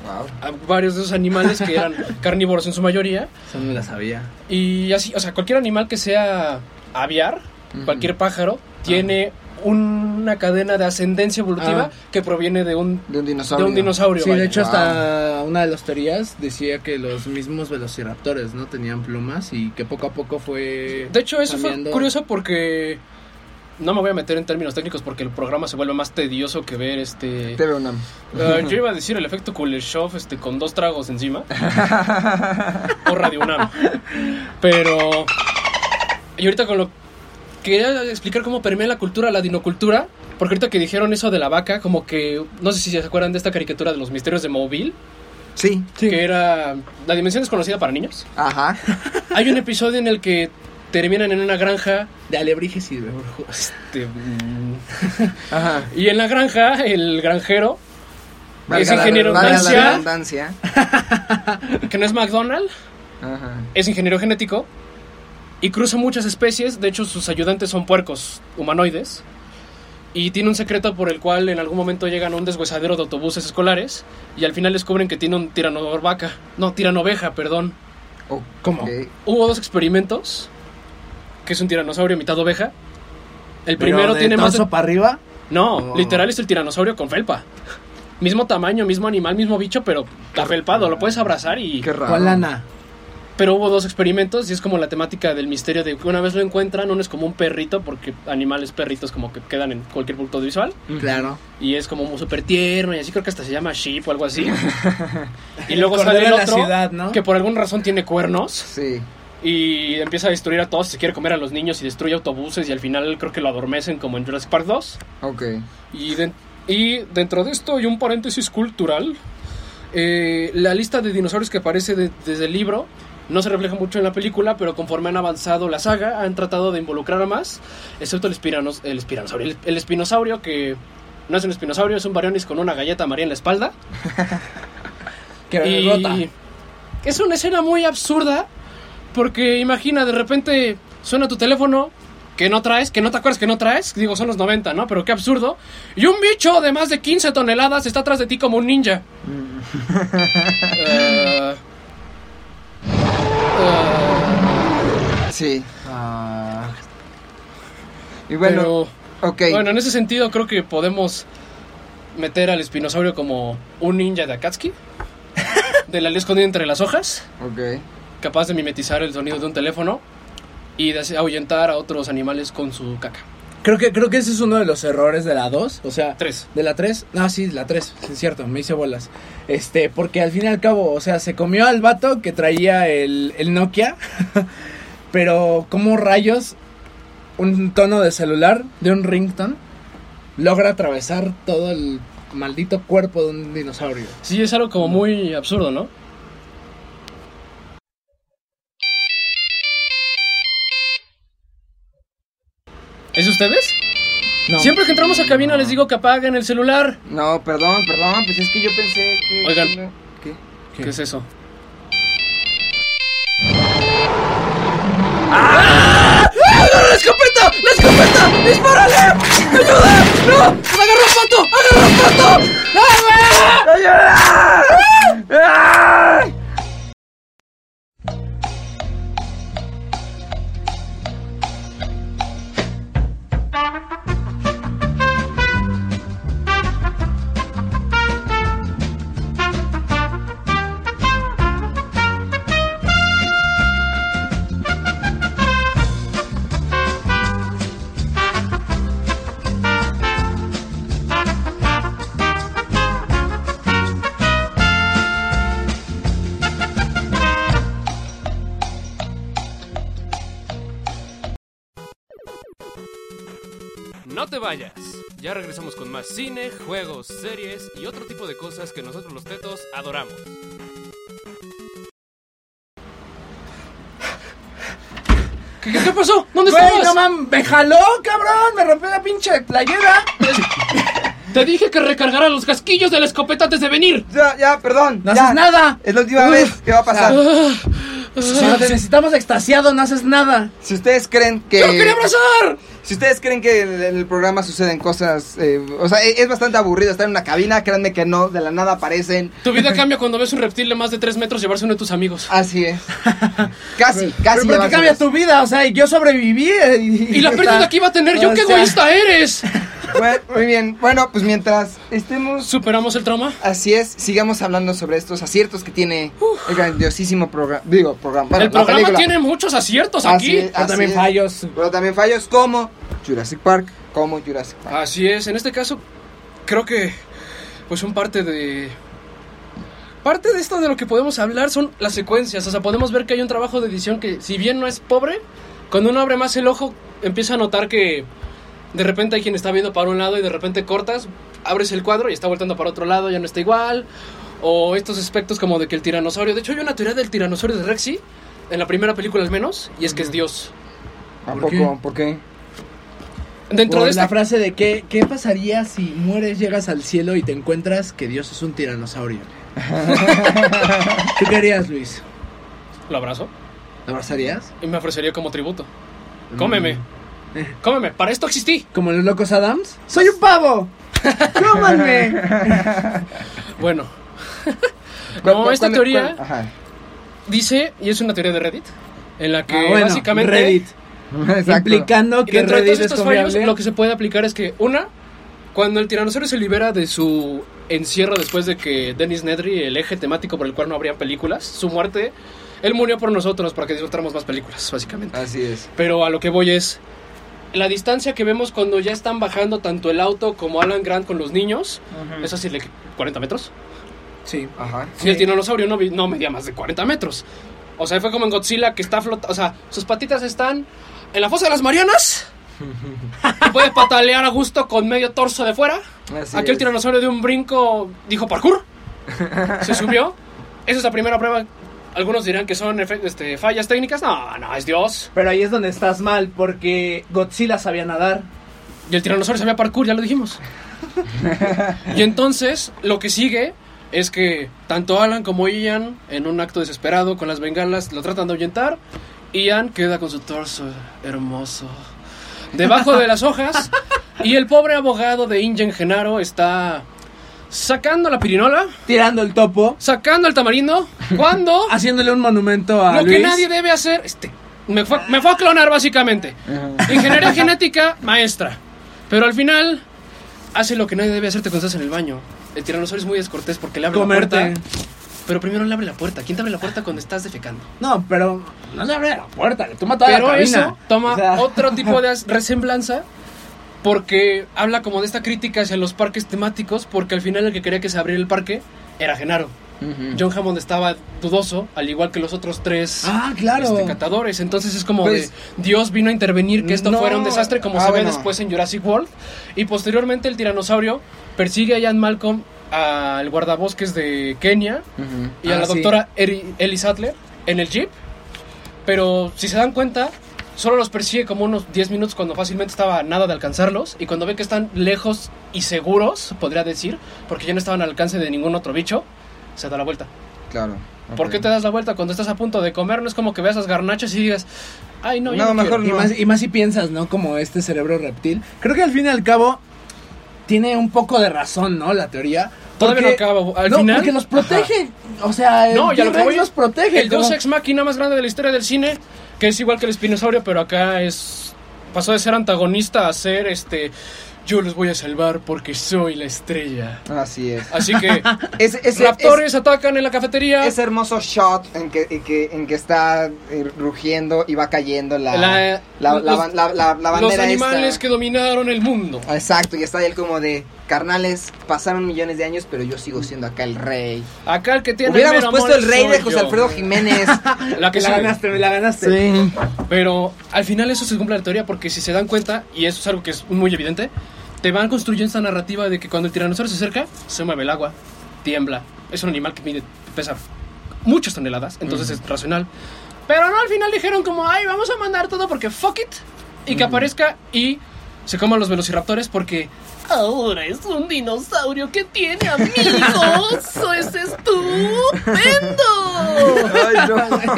Wow. a varios de esos animales que eran [LAUGHS] carnívoros en su mayoría. Eso no la sabía. Y así, o sea, cualquier animal que sea aviar, cualquier pájaro, tiene una cadena de ascendencia evolutiva Ah. que proviene de un, De un de dinosaurio. un dinosaurio. Sí, vaya. de hecho Wow. hasta una de las teorías decía que los mismos velociraptores no tenían plumas y que poco a poco fue De hecho, eso cambiando. fue curioso porque no me voy a meter en términos técnicos porque el programa se vuelve más tedioso que ver este. TV UNAM. Eh, yo iba a decir el efecto Kuleshov este, con dos tragos encima. [LAUGHS] o Radio UNAM. Pero. Y ahorita con lo. Quería explicar cómo permea la cultura, la dinocultura. Porque ahorita que dijeron eso de la vaca, como que. No sé si se acuerdan de esta caricatura de los misterios de Mobile. Sí. Sí. Que era. La dimensión desconocida para niños. Ajá. Hay un episodio en el que terminan en una granja. de alebrijes y de brujos. este, mm, [LAUGHS] Ajá. y en la granja, el granjero. Es Valga ingeniero la redundancia. [LAUGHS] que no es McDonald. Ajá. es ingeniero genético y cruza muchas especies. De hecho, sus ayudantes son puercos humanoides. Y tiene un secreto por el cual en algún momento llegan a un deshuesadero de autobuses escolares y al final descubren que tiene un tirano vaca. No, tirano oveja, perdón. Ok. ¿Cómo? Hubo dos experimentos, que es un tiranosaurio mitad oveja. El primero de tiene más... de- para arriba. No, Oh. literal es el tiranosaurio con felpa. Mismo tamaño, mismo animal, mismo bicho, pero afelpado, lo puedes abrazar y... Qué raro. ¿Cuál lana? Pero hubo dos experimentos y es como la temática del misterio de que una vez lo encuentran, uno es como un perrito, porque animales perritos como que quedan en cualquier punto visual, Claro. y es como súper tierno y así creo que hasta se llama sheep o algo así. [LAUGHS] y luego sale el la otro ciudad, ¿no? que por alguna razón tiene cuernos Sí. Y empieza a destruir a todos, se quiere comer a los niños y destruye autobuses y al final creo que lo adormecen como en Jurassic Park 2. Ok. Y, de- y dentro de esto hay un paréntesis cultural. Eh, la lista de dinosaurios que aparece de- desde el libro no se refleja mucho en la película, pero conforme han avanzado la saga, han tratado de involucrar a más, excepto el, espiranos, el espiranosaurio, el, el espinosaurio que no es un espinosaurio, es un barionis con una galleta amarilla en la espalda. [LAUGHS] Que y rota. es una escena muy absurda, porque imagina, de repente suena tu teléfono, que no traes, que no te acuerdas que no traes, digo, son los 90, ¿no? Pero qué absurdo. Y un bicho de más de 15 toneladas está atrás de ti como un ninja. Eh, [LAUGHS] Sí. Ah, Y bueno, Pero, ok. bueno, en ese sentido creo que podemos meter al espinosaurio como un ninja de Akatsuki. de la ley escondida entre las hojas. Ok. Capaz de mimetizar el sonido de un teléfono. Y de ahuyentar a otros animales con su caca. Creo que, creo que ese es uno de los errores de la 2. O sea, Tres. de la 3. No, sí, la 3. Sí, es cierto, me hice bolas. Este, porque al fin y al cabo, o sea, se comió al vato que traía el, el Nokia. [LAUGHS] pero, ¿cómo rayos un tono de celular de un ringtone logra atravesar todo el maldito cuerpo de un dinosaurio? Sí, es algo como muy absurdo, ¿no? Ustedes? No. Siempre que entramos a cabina les digo que apaguen el celular. No, perdón, perdón, pues es que yo pensé que... Oigan. ¿Qué? ¿Qué, es eso? ¡Ah! ¡Agarra la escopeta! ¡La escopeta! ¡Dispárale! ¡Ayuda! ¡No! ¡Agarra a Pato! ¡Agarra a Pato! ¡Ayuda! ¡Ay! No vayas. Ya regresamos con más cine, juegos, series y otro tipo de cosas que nosotros los tetos adoramos. ¿Qué, qué- qué pasó? ¿Dónde Güey, estabas? no mames, me jaló, cabrón, me rompió la pinche playera. [LAUGHS] Te dije que recargara los casquillos de la escopeta antes de venir. Ya, ya, perdón. No ya. haces nada. Es la última vez que va a pasar. Si te necesitamos extasiado, no haces nada. Si ustedes creen que... ¡Yo lo quería abrazar! Si ustedes creen que en el programa suceden cosas, eh, o sea, es es bastante aburrido estar en una cabina, créanme que no, de la nada aparecen. Tu vida [LAUGHS] cambia cuando ves un reptil de más de 3 metros llevarse uno de tus amigos. Así es. [LAUGHS] Casi, Pero casi. ¿por qué llevarse cambia tu vida? O sea, yo sobreviví. eh, Y, Y la [LAUGHS] pérdida que iba a tener yo, O qué sea, egoísta eres. Bueno, muy bien. Bueno, pues mientras estemos ¿Superamos el trauma? así es, sigamos hablando sobre estos aciertos que tiene el grandiosísimo programa. Digo, programa. bueno, el programa película. tiene muchos aciertos Así aquí. es. Pero también es. fallos. Pero también fallos como Jurassic Park, como Jurassic Park. Así es, en este caso creo que pues son parte de parte de esto de lo que podemos hablar son las secuencias, o sea, podemos ver que hay un trabajo de edición que si bien no es pobre, cuando uno abre más el ojo empieza a notar que de repente hay quien está viendo para un lado y de repente cortas, abres el cuadro y está voltando para otro lado, ya no está igual. O estos aspectos como de que el tiranosaurio, de hecho hay una teoría del tiranosaurio de Rexy en la primera película al menos, y es que es Dios. ¿A ¿por poco? ¿Por qué? Dentro Por de la esta frase de que, ¿qué pasaría si mueres, llegas al cielo y te encuentras que Dios es un tiranosaurio? [LAUGHS] ¿Qué querías, Luis? lo abrazo ¿Lo abrazarías? y me ofrecería como tributo. Cómeme. Cómeme, para esto existí. ¿Como los locos Adams? ¡Soy un pavo! ¡Cómanme! [LAUGHS] Bueno. [LAUGHS] ¿Cuál- no, esta cuál- teoría cuál- Ajá. dice, y es una teoría de Reddit, en la que Ah, bueno, básicamente... Reddit. Exacto. Implicando que dentro de Reddit todos es estos fallos, confiable. lo que se puede aplicar es que, una, cuando el tiranosaurio se libera de su encierro después de que Dennis Nedry, el eje temático por el cual no habrían películas, su muerte, él murió por nosotros para que disfrutáramos más películas, básicamente. Así es. Pero a lo que voy es la distancia que vemos cuando ya están bajando tanto el auto como Alan Grant con los niños, es así de 40 metros. Sí. Ajá. Y el tiranosaurio no, no medía más de 40 metros. O sea, fue como en Godzilla que está flotando. O sea, sus patitas están en la fosa de las Marianas. [LAUGHS] y puede patalear a gusto con medio torso de fuera. Así Aquí el es. tiranosaurio de un brinco dijo parkour. Se subió. Esa es la primera prueba. Algunos dirán que son este, fallas técnicas. No, no, es Dios. Pero ahí es donde estás mal, porque Godzilla sabía nadar. Y el tiranosaurio sabía parkour, ya lo dijimos. [LAUGHS] y entonces, lo que sigue es que tanto Alan como Ian, en un acto desesperado con las bengalas, lo tratan de ahuyentar. Ian queda con su torso hermoso debajo de las hojas. [LAUGHS] Y el pobre abogado de Ingen Genaro está sacando la pirinola, Tirando el topo. sacando el tamarindo, cuando [LAUGHS] Haciéndole un monumento a lo Luis. que nadie debe hacer. Este, Me fue, me fue a clonar básicamente. Ingeniería genética, maestra. Pero al final hace lo que nadie debe hacerte cuando estás en el baño. El tiranosaurio es muy descortés porque le abre Comerte. la puerta. Pero primero le abre la puerta. ¿Quién te abre la puerta cuando estás defecando? No, pero no le abre la puerta, le toma toda Pero la cabina. eso toma O sea, otro tipo de [LAUGHS] resemblanza porque habla como de esta crítica hacia los parques temáticos porque al final el que quería que se abriera el parque era Genaro. John Hammond estaba dudoso, al igual que los otros tres Ah, claro. este, catadores. Entonces es como Pues- de Dios vino a intervenir que esto No. fuera un desastre como Ah, se ve después en Jurassic World. Y posteriormente el tiranosaurio persigue a Ian Malcolm al guardabosques de Kenia y a Ah, la doctora Ellie Sattler en el jeep. Pero si se dan cuenta, solo los persigue como unos 10 minutos cuando fácilmente estaba a nada de alcanzarlos. Y cuando ve que están lejos y seguros, podría decir, porque ya no estaban al alcance de ningún otro bicho, se da la vuelta. Claro. ¿Por ok. qué te das la vuelta cuando estás a punto de comer? No es como que veas las garnachas y digas, ay, no, ya No, no, mejor quiero". Y más, y más si piensas, ¿no? Como este cerebro reptil. Creo que al fin y al cabo tiene un poco de razón, ¿no? La teoría. Todavía no Porque- acaba. Al no, final. porque los protege. O sea, el No, ya lo que T-Rex voy los protege. El como- Deus Ex Machina más grande de la historia del cine, que es igual que el espinosaurio, pero acá es. Pasó de ser antagonista a ser este. Yo los voy a salvar porque soy la estrella. Así es. Así que. [LAUGHS] Ese, ese- raptores atacan en la cafetería. ese hermoso shot en que, en que, en que está eh, rugiendo y va cayendo la, La- la, los- la- los animales esta. que dominaron el mundo. Exacto, y está él como de, carnales, pasaron millones de años, pero yo sigo siendo acá el rey. Acá el que tiene. Hubiéramos mero puesto amor el rey de José yo. Alfredo Jiménez. [LAUGHS] La que la ganaste, me la ganaste. sí. Pero al final eso se cumple la teoría porque si se dan cuenta, y eso es algo que es muy evidente, te van construyendo esta narrativa de que cuando el tiranosaurio se acerca, se mueve el agua, tiembla. Es un animal que mide, pesa muchas toneladas, entonces es racional. Pero no, al final dijeron como, ay, vamos a mandar todo porque fuck it. Y que aparezca y se coman los velociraptores porque... Ahora es un dinosaurio que tiene amigos. [LAUGHS] Eso es estupendo.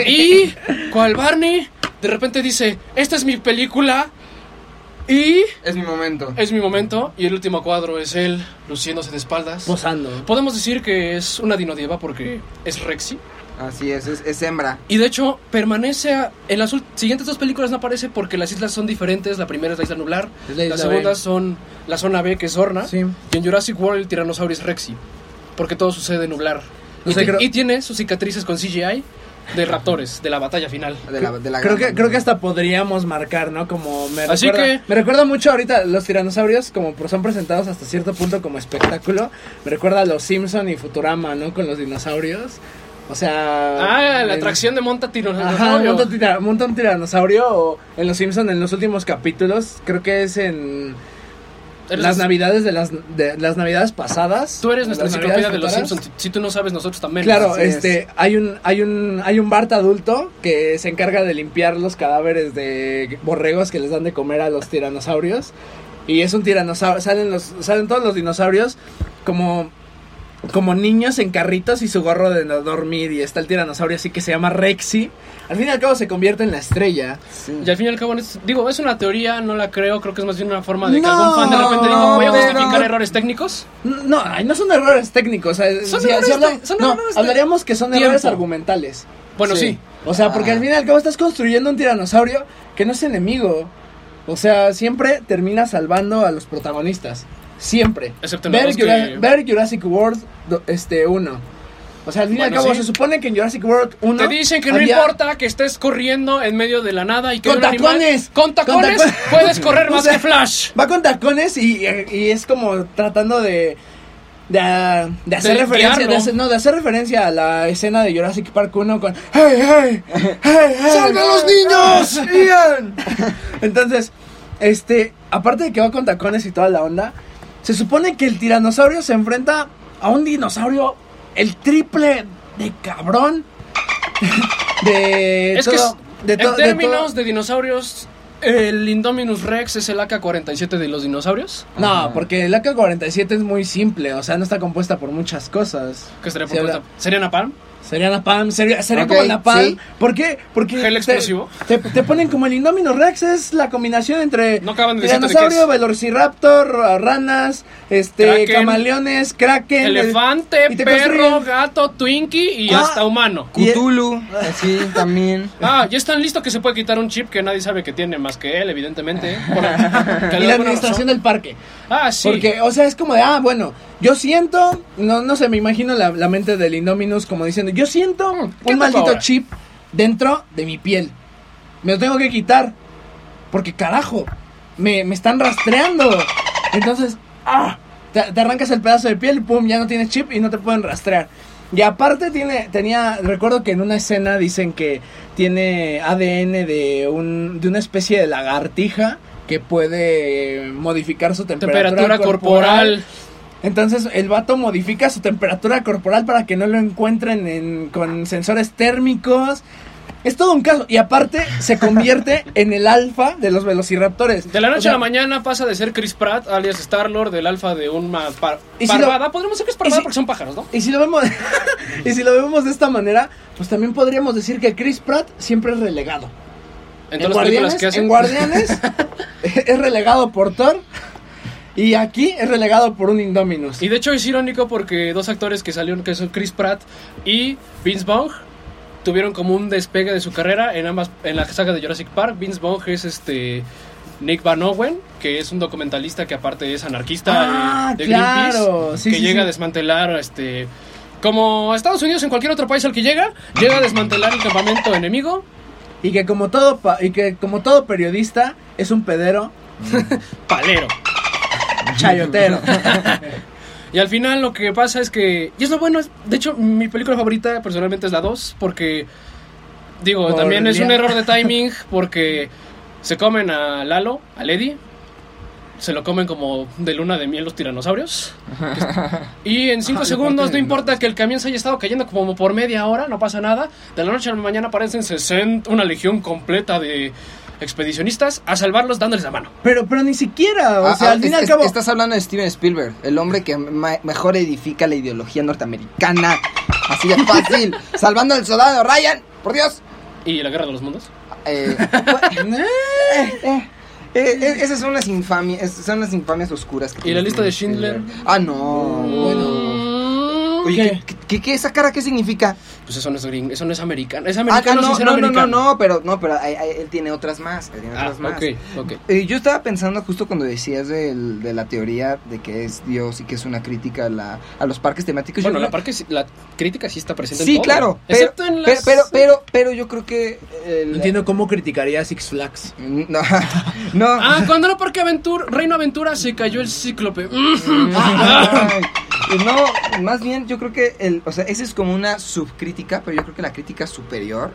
Y cual Barney de repente dice, esta es mi película y Es mi momento. es mi momento. Y el último cuadro es él luciéndose de espaldas. Posando. Podemos decir que es una dinodieva porque es Rexy. Así es, es, es hembra. Y de hecho permanece a- en las siguientes dos películas no aparece porque las islas son diferentes. La primera es la isla nublar, Es la isla B. son la zona B que es Horna. Sí. Y en Jurassic World el tiranosaurio es Rexy porque todo sucede en nublar. Y, creo- y tiene sus cicatrices con CGI de [LAUGHS] raptores de la batalla final. De la, de la Creo que, creo que hasta podríamos marcar, ¿no? Como me Así recuerda, que- me recuerda mucho ahorita los tiranosaurios como son presentados hasta cierto punto como espectáculo. Me recuerda a los Simpson y Futurama, ¿no? Con los dinosaurios. O sea, Ah, la en- atracción de monta Ajá, tiranosaurio. tira- monta un tiranosaurio o en los Simpson en los últimos capítulos, creo que es en Eres las navidades de las de las navidades pasadas. Tú eres nuestra enciclopedia de los. Simpsons. Si tú no sabes, nosotros también. Claro, es. este, hay un, hay un, hay un Bart adulto que se encarga de limpiar los cadáveres de borregos que les dan de comer a los tiranosaurios. Y es un tiranosaurio, salen los, salen todos los dinosaurios como, como niños en carritos y su gorro de no dormir. Y está el tiranosaurio así que se llama Rexy. Al fin y al cabo se convierte en la estrella. Sí. Y al fin y al cabo, es- digo, es una teoría, no la creo, creo que es más bien una forma de que No, algún fan de repente dijo, voy a justificar errores técnicos. No, ay, no son errores técnicos. Son si- errores son errores hablaríamos que son tiempo. errores argumentales. Bueno, sí. Sí. O sea, porque Ah. al fin y al cabo estás construyendo un tiranosaurio que no es enemigo. O sea, siempre termina salvando a los protagonistas. Siempre. Excepto en ver, que- ver Jurassic World este 1. O sea, al fin y al Bueno, cabo sí. se supone que en Jurassic World 1 Te dicen que no importa que estés corriendo en medio de la nada y que ¡Con tacones! con tacones ¡Con tacones! [LAUGHS] puedes correr [LAUGHS] O más sea, que Flash. Va con tacones y, y es como tratando de de, ah, de hacer De referencia de guiarlo. hacer, no, de hacer referencia a la escena de Jurassic Park 1 con ¡Hey, hey! [LAUGHS] ¡Hey, hey! ¡Salve a los niños! ¡Ian! Entonces, este, aparte de que va con tacones y toda la onda, se supone que el tiranosaurio se enfrenta a un dinosaurio el triple de cabrón. [LAUGHS] De Es que todo, es- de to- en de términos todo- de, dinosaurios, el Indominus Rex es el AK-47 de los dinosaurios. No, porque el AK-47 es muy simple, o sea, no está compuesta por muchas cosas. Que estaría Sí, por habla- cuenta- ¿Sería? Sería Napalm, sería, sería como Napalm. sí. ¿Por qué? Porque Gel te- explosivo. Te, te ponen como el Indominus Rex, es la combinación entre No es. velociraptor, ranas, este, Kraken. camaleones, kraken, Elefante, y te perro, construyen- gato, Twinkie y Ah. hasta humano. Cthulhu, así también. Ah, ya están listos que se puede quitar un chip que nadie sabe que tiene más que él, evidentemente. Por- [LAUGHS] que y la administración razón- del parque. Ah, sí. Porque, o sea, es como de, ah, bueno, yo siento, no, no sé, me imagino la, la mente del Indominus como diciendo, yo siento ¿qué un maldito ahora? chip dentro de mi piel. Me lo tengo que quitar. Porque carajo, me, me están rastreando. Entonces, ah, te, te arrancas el pedazo de piel, pum, ya no tienes chip y no te pueden rastrear. Y aparte tiene, tenía, recuerdo que en una escena dicen que tiene ADN de, un, de una especie de lagartija que puede modificar su temperatura, Temperatura corporal. entonces el vato modifica su temperatura corporal para que no lo encuentren en- con sensores térmicos. Es todo un caso. Y aparte se convierte [LAUGHS] en el alfa de los velociraptores. De la noche O sea, a la mañana pasa de ser Chris Pratt, alias Star-Lord, del alfa de una par- Y si parvada. lo- Podríamos decir que es parvada si- porque son pájaros, ¿no? Y si lo vemos [LAUGHS] y si lo vemos de esta manera, pues también podríamos decir que Chris Pratt siempre es relegado. En todas las películas que hace. en Guardianes [LAUGHS] es relegado por Thor y aquí es relegado por un Indominus. Y de hecho es irónico porque dos actores que salieron, que son Chris Pratt y Vince Vaughn, tuvieron como un despegue de su carrera en ambas, en la saga de Jurassic Park. Vince Vaughn es este Nick Van Owen, que es un documentalista que aparte es anarquista Ah, eh, de claro. Greenpeace, Sí, que sí, llega sí. a desmantelar este como Estados Unidos en cualquier otro país al que llega, llega a desmantelar el campamento enemigo. Y que como todo pa- y que como todo periodista es un pedero [LAUGHS] Palero. chayotero. [LAUGHS] Y al final lo que pasa es que. Y es lo bueno, es- de hecho, mi película favorita personalmente es la 2, porque. Digo, Por también es un error de timing, porque se comen a Lalo, a Lady. Se lo comen como de luna de miel los tiranosaurios. [LAUGHS] Y en 5 segundos, no importa que el camión se haya estado cayendo como por media hora, no pasa nada. De la noche a la mañana aparecen 60, una legión completa de expedicionistas a salvarlos dándoles la mano. Pero pero ni siquiera, o Ah, sea, ah, al fin y es- al cabo Estás hablando de Steven Spielberg, el hombre que mejor edifica la ideología norteamericana. Así de fácil. [LAUGHS] Salvando al soldado Ryan, por Dios. Y la guerra de los mundos. Eh, [LAUGHS] eh, eh, eh, esas son las infamias, son las infamias oscuras. que ¿Y la lista de Schindler? Ah, no. Bueno. Oye, ¿qué, qué, qué- esa cara qué significa? Pues eso no es gringo, eso no es americano. Es americano ah, no, no, no, no, americano. no, pero no, pero él tiene otras más, él tiene Ah, otras más. ok, ok. Eh, yo estaba pensando justo cuando decías del- de la teoría de que es Dios y que es una crítica a, la, a los parques temáticos. Yo Bueno, la, creo- parque, sí- la crítica sí está presente en Sí, todo. claro. Pero, Excepto en pero, las... pero, pero, pero yo creo que... el- no entiendo cómo criticaría a Six Flags. No, [LAUGHS] no. Ah, cuando era Parque Aventura, Reino Aventura se cayó el cíclope. Mm. [LAUGHS] No, más bien yo creo que el, o sea, esa es como una subcrítica, pero yo creo que la crítica superior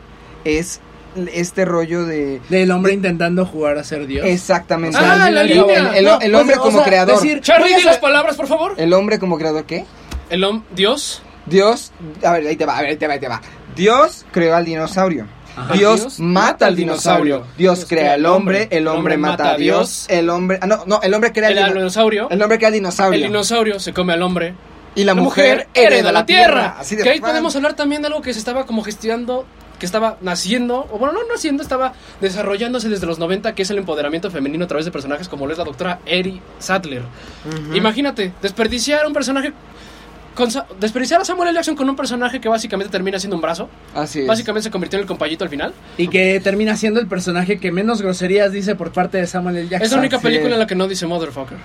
es este rollo de Del hombre intentando jugar a ser Dios. exactamente Ah, el, la el- línea. el- No, el o hombre o como sea, creador. decir- Charlie, di las palabras, por favor. El hombre como creador, ¿qué? El Dios. Dios, a ver, ahí te va, a ver, ahí te va, ahí te va. Dios creó al dinosaurio. Ajá. Dios, Dios mata al dinosaurio. Dios crea al hombre, el hombre mata a Dios. El hombre, ah, no, no, el hombre crea El, al dino- dinosaurio. el hombre crea al El dinosaurio. dinosaurio se come al hombre. Y la, mujer hereda la tierra. Así de que ahí fan. podemos hablar también de algo que se estaba como gestionando, que estaba naciendo, o bueno, no naciendo, estaba desarrollándose desde los 90, que es el empoderamiento femenino a través de personajes como lo es la doctora Eri Sadler. Imagínate, desperdiciar un personaje. Con, desperdiciar a Samuel L. Jackson con un personaje que básicamente termina siendo un brazo. Así es. Básicamente se convirtió en el compayito al final. Y que termina siendo el personaje que menos groserías dice por parte de Samuel L. Jackson. Es la única Así película es. en la que no dice motherfucker.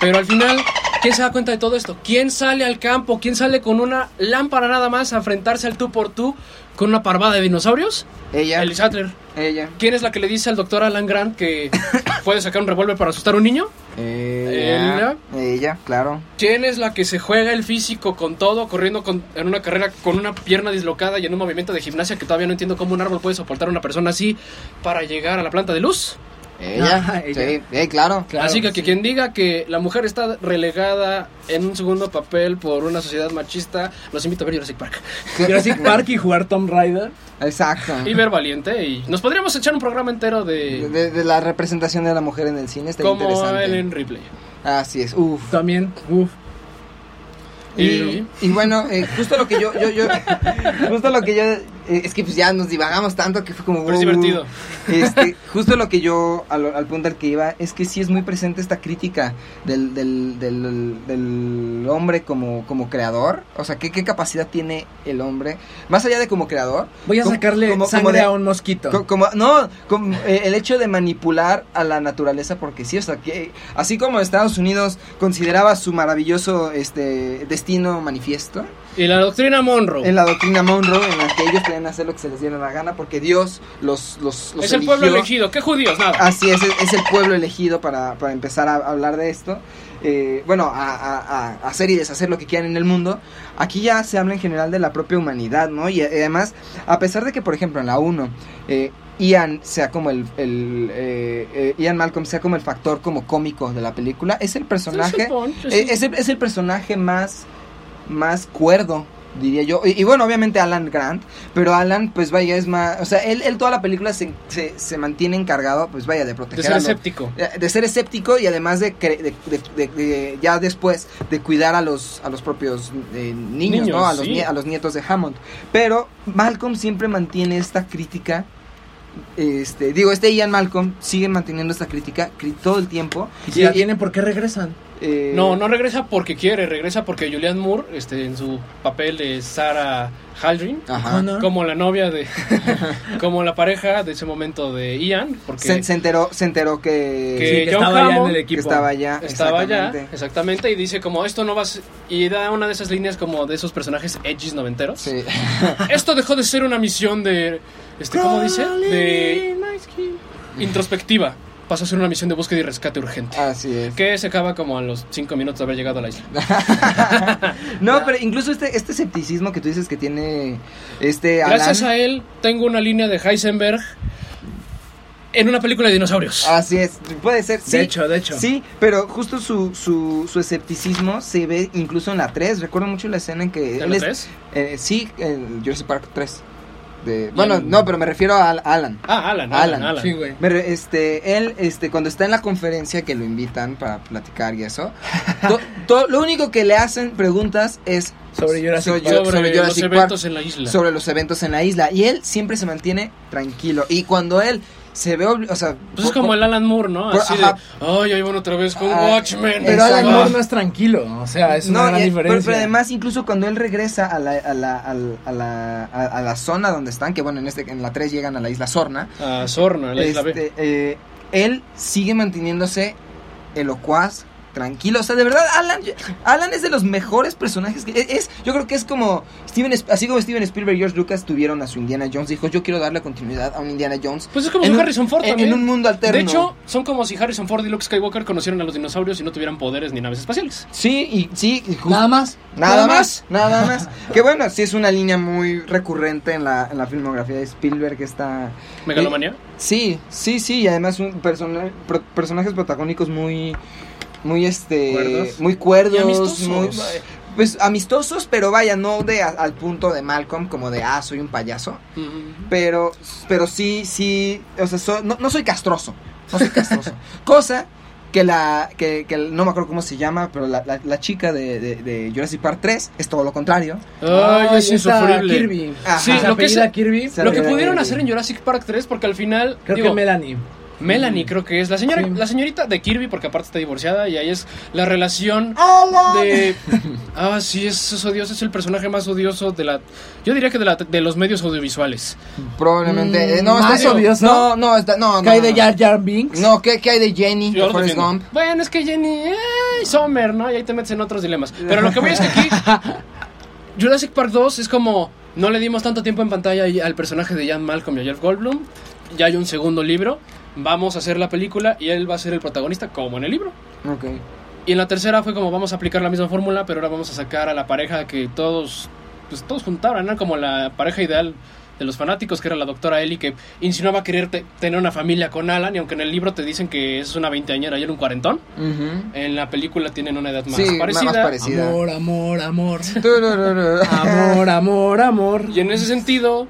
Pero al final, ¿quién se da cuenta de todo esto? ¿Quién sale al campo? ¿Quién sale con una lámpara nada más a enfrentarse al tú por tú con una parvada de dinosaurios? Ella. Ellie Sattler. Ella. ¿Quién es la que le dice al doctor Alan Grant que [COUGHS] puede sacar un revólver para asustar a un niño? Ella. Ella, claro. ¿Quién es la que se juega el físico con todo, corriendo con- en una carrera con una pierna dislocada y en un movimiento de gimnasia que todavía no entiendo cómo un árbol puede soportar a una persona así para llegar a la planta de luz? Ella. Ah, ella. Sí, eh, claro. Claro, Así que, sí. quien diga que la mujer está relegada en un segundo papel por una sociedad machista, los invito a ver Jurassic Park. [LAUGHS] Jurassic Park y jugar Tomb Raider. Exacto. Y ver Valiente. Y nos podríamos echar un programa entero de, De, de la representación de la mujer en el cine está como interesante. Ellen Ripley. Así es. Uf. También, uff. Y, y bueno, eh, justo lo que yo, yo, yo, [LAUGHS] justo lo que yo, es que pues ya nos divagamos tanto que fue como... Pero es divertido. Este, justo lo que yo, al, al punto al que iba, es que sí es muy presente esta crítica del, del, del, del hombre como, como creador. O sea, ¿qué, ¿qué capacidad tiene el hombre? Más allá de como creador. Voy a como- sacarle como- como sangre de- a un mosquito. Co- Como, no, como, eh, el hecho de manipular a la naturaleza, porque sí, o sea, que así como Estados Unidos consideraba su maravilloso este destino manifiesto, Y la doctrina Monroe. en la doctrina Monroe, en la que ellos podían hacer lo que se les diera la gana, porque Dios los, los, los es el pueblo elegido. ¿Qué judíos? Nada. Así es, es el pueblo elegido para, para empezar a hablar de esto. Eh, bueno, a, a- a- a hacer y deshacer lo que quieran en el mundo. Aquí ya se habla en general de la propia humanidad, ¿no? Y, eh, además, a pesar de que, por ejemplo, en la 1, eh, Ian sea como el, el, eh, eh, Ian Malcolm sea como el factor como cómico de la película, es el personaje, Es eh, es, el, es el personaje más, más cuerdo, diría yo. Y, y bueno, obviamente Alan Grant, pero Alan, pues vaya, es más, o sea, él, él toda la película se, se, se mantiene encargado, pues vaya, de proteger de ser a escéptico. de de ser escéptico y además de, cre- de, de- de- de- ya después de cuidar a los a los propios eh, niños, Niños, ¿no? a los sí. a los nietos de Hammond pero Malcolm siempre mantiene esta crítica este digo este Ian Malcolm sigue manteniendo esta crítica todo el tiempo Y si la tienen, ¿por qué regresan? Eh, No, no regresa porque quiere, regresa porque Julianne Moore, este, en su papel de Sarah Haldrin, ajá. Como la novia de, [LAUGHS] como la pareja de ese momento de Ian, porque se, se enteró se enteró que, Que Sí, que John estaba ya en el que equipo. estaba allá estaba allá, exactamente. exactamente, y dice como esto no va a ser- y da una de esas líneas como de esos personajes edgys noventeros. Sí. [LAUGHS] Esto dejó de ser una misión de, este, ¿cómo dice? De introspectiva. Pasó a ser una misión de búsqueda y rescate urgente. así es Que se acaba como a los cinco minutos de haber llegado a la isla. [LAUGHS] no pero incluso este este escepticismo que tú dices que tiene este Alan Gracias a él tengo una línea de Heisenberg en una película de dinosaurios. Así es, puede ser. Sí, De hecho, de hecho. Sí, pero justo su, su, su escepticismo se ve incluso en la 3. Recuerdo mucho la escena en que. ¿En la es- tres? eh, sí, en Jurassic Park 3. De, bueno, no, pero me refiero a Al- Alan. Ah, Alan, Alan, Alan, Alan. Sí, güey. Re- este, él, este, cuando está en la conferencia que lo invitan para platicar y eso, [LAUGHS] to- to- lo único que le hacen preguntas es Sobre Jurassic sobre, Park. Sobre, sobre los Jurassic eventos Park, en la isla. sobre los eventos en la isla. Y él siempre se mantiene tranquilo. Y cuando él se ve, obli- o sea, Pues es como el Alan Moore, ¿no? Así de, ay, ahí van otra vez con Ah, Watchmen. Pero Alan. Moore no es tranquilo. O sea, es una No, gran y- diferencia. Pero, pero además, incluso cuando él regresa a la, a la, a la, a, a la zona donde están, que bueno, en, este, en la 3 llegan a la isla Sorna, A Sorna, la isla B. este, eh, él sigue manteniéndose elocuaz, tranquilo. O sea, de verdad, Alan, Alan es de los mejores personajes que es. Yo creo que es como Steven, así como Steven Spielberg y George Lucas tuvieron a su Indiana Jones. Dijo, yo quiero darle continuidad a un Indiana Jones. Pues es como un- Harrison Ford en, también. en un mundo alterno. De hecho, son como si Harrison Ford y Luke Skywalker conocieran a los dinosaurios y no tuvieran poderes ni naves espaciales. sí, y sí, y ju- Nada más. Nada más, nada [LAUGHS] más. Que bueno, sí es una línea muy recurrente en la, en la filmografía de Spielberg, esta... Megalomanía. Sí, sí, sí, y además un pro- personajes protagónicos muy... Muy este... Cuerdos. Muy cuerdos. Amistosos. muy- pues amistosos, pero vaya, no de a- al punto de Malcolm, como de, ah, soy un payaso. Pero, pero sí, sí, o sea, so- no, no soy castroso, no soy castroso. [LAUGHS] Cosa que la, que, que no me acuerdo cómo se llama, pero la, la, la chica de, de, de Jurassic Park 3 es todo lo contrario. Ay, es insufrible. Kirby. Ajá. Sí, Se lo que, es- Kirby. Lo que pudieron Kirby. hacer en Jurassic Park 3, porque al final. Creo digo, que Melanie. Melanie creo que es la señora, Sí. la señorita de Kirby, porque aparte está divorciada, y ahí es la relación de. [LAUGHS] Ah, sí, es, es odioso, es el personaje más odioso de la. Yo diría que de, la, de los medios audiovisuales. Probablemente. Mm, eh, no, ¿más está- odioso? No, no, está, no, no. ¿Qué hay de no. Jar Jar Binks? No, ¿qué, qué hay de Jenny, Yo de? Bueno, es que Jenny. ¡Ay, Summer, ¿no? Y ahí te metes en otros dilemas. Pero lo que voy es que aquí. [LAUGHS] Jurassic Park 2 es como. No le dimos tanto tiempo en pantalla al personaje de Jan Malcolm y a Jeff Goldblum. Ya hay un segundo libro. Vamos a hacer la película y él va a ser el protagonista, como en el libro. Ok. Y en la tercera fue como vamos a aplicar la misma fórmula, pero ahora vamos a sacar a la pareja que todos, pues todos juntaban, eran como la pareja ideal de los fanáticos, que era la doctora Ellie, que insinuaba querer te- tener una familia con Alan, y aunque en el libro te dicen que es una veinteañera y él un cuarentón, Ujú. en la película tienen una edad más Sí, parecida. más parecida. Amor, amor, amor. Amor, amor, amor. Y en ese sentido,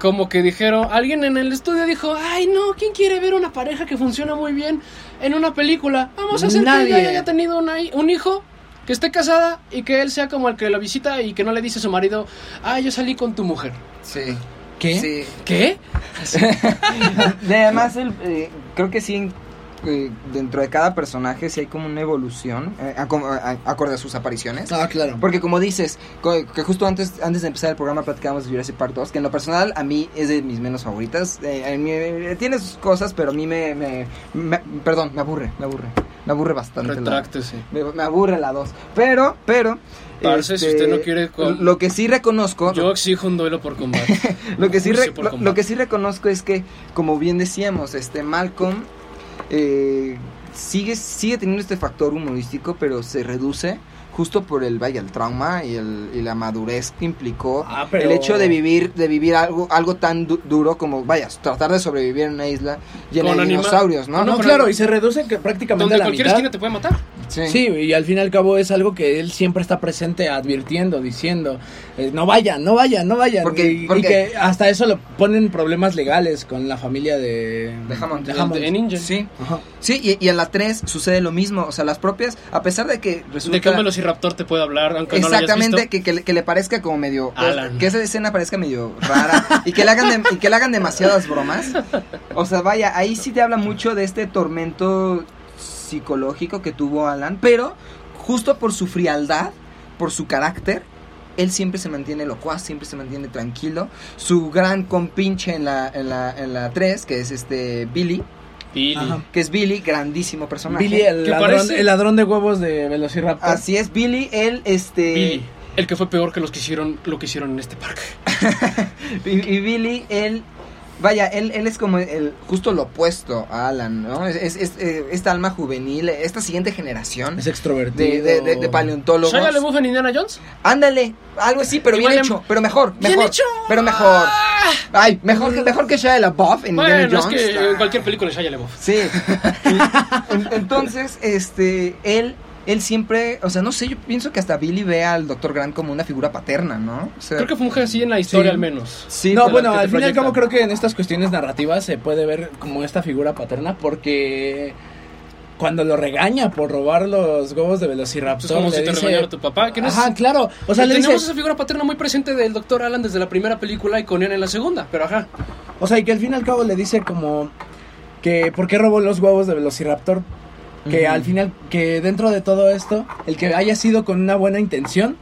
como que dijeron, alguien en el estudio dijo, ay no, ¿quién quiere ver una pareja que funciona muy bien en una película? Vamos a hacer Nadie. que ella haya tenido una un hijo que esté casada y que él sea como el que la visita y que no le dice a su marido, ah, yo salí con tu mujer. Sí. ¿Qué? Sí. ¿Qué? [LAUGHS] [LAUGHS] De además, el, eh, creo que sí, eh, dentro de cada personaje sí hay como una evolución, eh, acom- a- a- acorde a sus apariciones. Ah, claro. Porque como dices, que justo antes, antes de empezar el programa platicábamos de Jurassic Park 2, que en lo personal a mí es de mis menos favoritas. Eh, mí, eh, tiene sus cosas, pero a mí me, me- me- Perdón, me aburre, me aburre. Me aburre bastante. la- Retráctese. me, me aburre la 2. Pero, pero... este, Parce, si usted no quiere con- Lo que sí reconozco... Yo exijo un duelo por combate. [LAUGHS] lo que sí Juicio re- por lo, lo que sí reconozco es que como bien decíamos este Malcolm eh, sigue sigue teniendo este factor humorístico pero se reduce justo por el vaya el trauma y, el, y la madurez que implicó Ah, pero- el hecho de vivir de vivir algo algo tan du- duro como vaya tratar de sobrevivir en una isla llena de dinosaurios no, No, No, pero- claro, y se reduce que prácticamente Donde a la cualquier mitad. esquina te puede matar. sí. Sí, y al fin y al cabo es algo que él siempre está presente advirtiendo, diciendo, eh, no vayan, no vayan, no vayan. Porque- y, y porque- que hasta eso lo ponen problemas legales con la familia de, De Hammond. de Hammond. Sí Ajá. Sí, y, y en la 3 sucede lo mismo, o sea, las propias, a pesar de que resulta... De que un velociraptor te puede hablar, aunque no lo hayas Exactamente, que, que, le- que le parezca como medio. pues, Alan. que esa escena parezca medio rara y que le hagan de- y que le hagan demasiadas bromas. O sea, vaya, ahí sí te habla mucho de este tormento psicológico que tuvo Alan, pero justo por su frialdad, por su carácter. Él siempre se mantiene locuaz, siempre se mantiene tranquilo. Su gran compinche en la, en la, en la 3, que es este Billy, Billy. Ajá. que es Billy, grandísimo personaje. Billy, el Que ladrón, parece- el ladrón de huevos de Velociraptor. Así es, Billy, él, este... Billy. El que fue peor que los que hicieron lo que hicieron en este parque. [LAUGHS] Y, y Billy, él, vaya, él, él es como el, justo lo opuesto a Alan, ¿no? Es, es- es, eh, esta alma juvenil, esta siguiente generación es de, extrovertido. de, de- de paleontólogos. ¿Shia LaBeouf en Indiana Jones? Ándale, algo así, pero Igual bien en- hecho, pero mejor, ¡Bien mejor. hecho! Pero mejor. Ay, mejor que, mejor que Shia LaBeouf en Indiana Bueno, es Jones. que en cualquier película de Shia LaBeouf. Sí. [LAUGHS] Entonces, este, él, él siempre, o sea, no sé, yo pienso que hasta Billy ve al Dr. Grant como una figura paterna, ¿no? O sea, Creo que funge así en la historia Sí. al menos. sí, no, bueno, al fin y al cabo creo que en estas cuestiones narrativas se puede ver como esta figura paterna porque cuando lo regaña por robar los huevos de Velociraptor Es como le si te dice- regañara tu papá. Que no es- Ajá, claro. O sea, le tenemos dice, esa figura paterna muy presente del Dr. Alan desde la primera película y con él en la segunda, pero ajá. o sea, y que al fin y al cabo le dice como que por qué robó los huevos de Velociraptor, que al final que dentro de todo esto, el que haya sido con una buena intención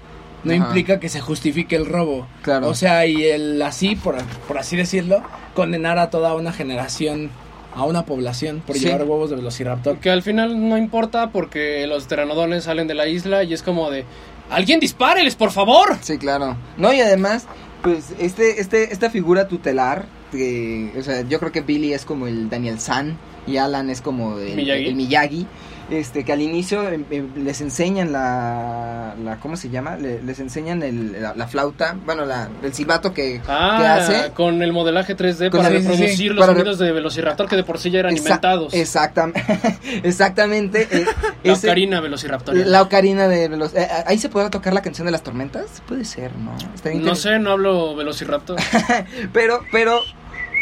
no Ajá. implica que se justifique el robo. Claro. O sea, y el así, por, por así decirlo, condenar a toda una generación, a una población, por Sí. llevar huevos de Velociraptor. Que al final no importa porque los pteranodоnes salen de la isla y es como de... ¡Alguien dispáreles, por favor! Sí, claro. No, y además, pues, este, este, esta figura tutelar, que, o sea, yo creo que Billy es como el Daniel San y Alan es como el Miyagi. el Miyagi. Este, que al inicio em, em, les enseñan la, la, ¿cómo se llama? Le- les enseñan el, la, la flauta, bueno, la, el silbato que, Ah, que hace. con el modelaje 3D Con para el- reproducir sí, los para re- sonidos de Velociraptor que de por sí ya eran Exa- inventados. Exactam- [LAUGHS] exactamente. eh, [LAUGHS] La ese- ocarina Velociraptor. la ocarina de los... eh, ahí se podrá tocar la canción de las tormentas. Puede ser, ¿no? No sé, no hablo Velociraptor. [LAUGHS] Pero, pero,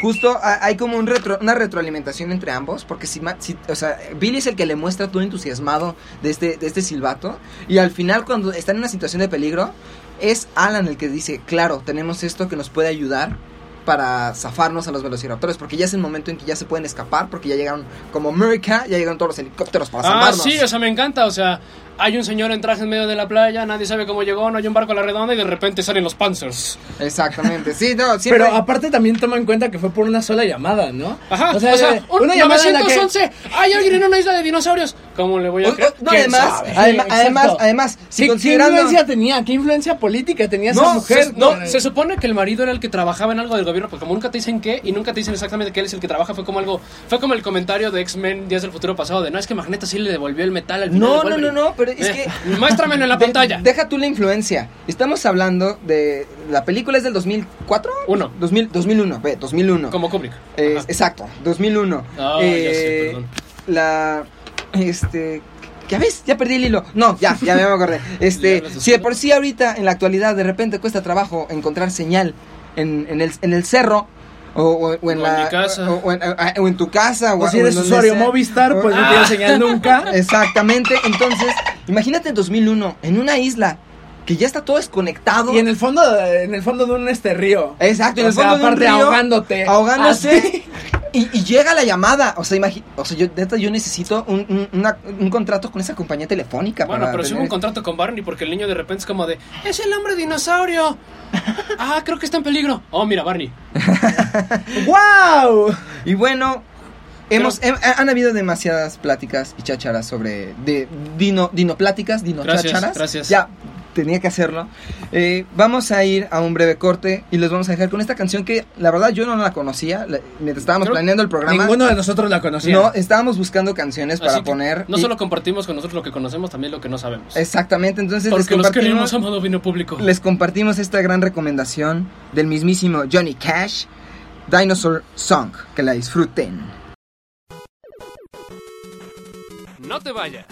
justo ha- hay como un retro- una retroalimentación entre ambos, porque si, si- o sea, Billy es el que le muestra todo entusiasmado de este, de este silbato, y al final cuando está en una situación de peligro, es Alan el que dice, claro, tenemos esto que nos puede ayudar para zafarnos a los velociraptores, porque ya es el momento en que ya se pueden escapar, porque ya llegaron como America, ya llegaron todos los helicópteros para Ah, salvarnos. sí, o sea, me encanta. O sea, hay un señor en traje en medio de la playa, nadie sabe cómo llegó, no hay un barco a la redonda y de repente salen los Panzers. Exactamente, sí, no, [LAUGHS] siempre... Pero aparte también toma en cuenta que fue por una sola llamada, ¿no? Ajá, O sea, un una llamada en la que... 911, hay alguien en una isla de dinosaurios. ¿Cómo le voy a O- creer? o- no, ¿Quién además, Sí, además, además, si ¿Qué, influencia tenía? ¿Qué influencia política tenía esa No, mujer? Se- no, se supone que el marido era el que trabajaba en algo del gobierno, porque como nunca te dicen qué y nunca te dicen exactamente que él es el que trabaja, fue como algo, fue como el comentario de X-Men Días del Futuro pasado de no es que Magneto sí le devolvió el metal al final No, no, no, Wolverine". no, pero es Eh, que... [LAUGHS] muéstramelo en la [LAUGHS] De- pantalla. deja tú la influencia. Estamos hablando de... La película es del 2004? Uno. 2000, 2001, ve, 2001. Como Kubrick. Eh, exacto, 2001. Ah, ya sé, perdón. La... Este... ¿Ya ves? Ya perdí el hilo. No, ya, ya me acordé. [LAUGHS] ¿Ya Este, si de por sí ahorita, en la actualidad, de repente cuesta trabajo encontrar señal en, en, el, en el cerro, o, o- o en O en la... mi casa. O, o en, o en tu casa. O o si eres usuario sea. Movistar, pues no Ah. tiene señal [LAUGHS] nunca. Exactamente, entonces Imagínate en 2001, en una isla que ya está todo desconectado. Y en el fondo, en el fondo de un este río. Exacto, en el sea, fondo de un aparte río, ahogándote. ahogándose. Así. [LAUGHS] Y, y llega la llamada. O sea, o sea yo, neta, yo necesito un, un- una- un contrato con esa compañía telefónica. Bueno, para pero si hubo tener- un contrato con Barney porque el niño de repente es como de, es el hombre dinosaurio. [LAUGHS] Ah, creo que está en peligro. Oh, mira, Barney. [LAUGHS] ¡Wow! Y bueno, hemos, hem- han habido demasiadas pláticas y chácharas sobre de dino, dino pláticas, dino Gracias, chácharas. gracias. Ya tenía que hacerlo. Eh, vamos a ir a un breve corte y los vamos a dejar con esta canción que la verdad yo no la conocía. la- mientras estábamos Creo- planeando el programa, Ninguno de nosotros la conocía. no estábamos buscando canciones para Así poner. No y- solo compartimos con nosotros lo que conocemos, también lo que no sabemos. Exactamente, entonces les porque los compartimos, queremos, amado vino público. les compartimos esta gran recomendación del mismísimo Johnny Cash, Dinosaur Song. Que la disfruten. No te vayas.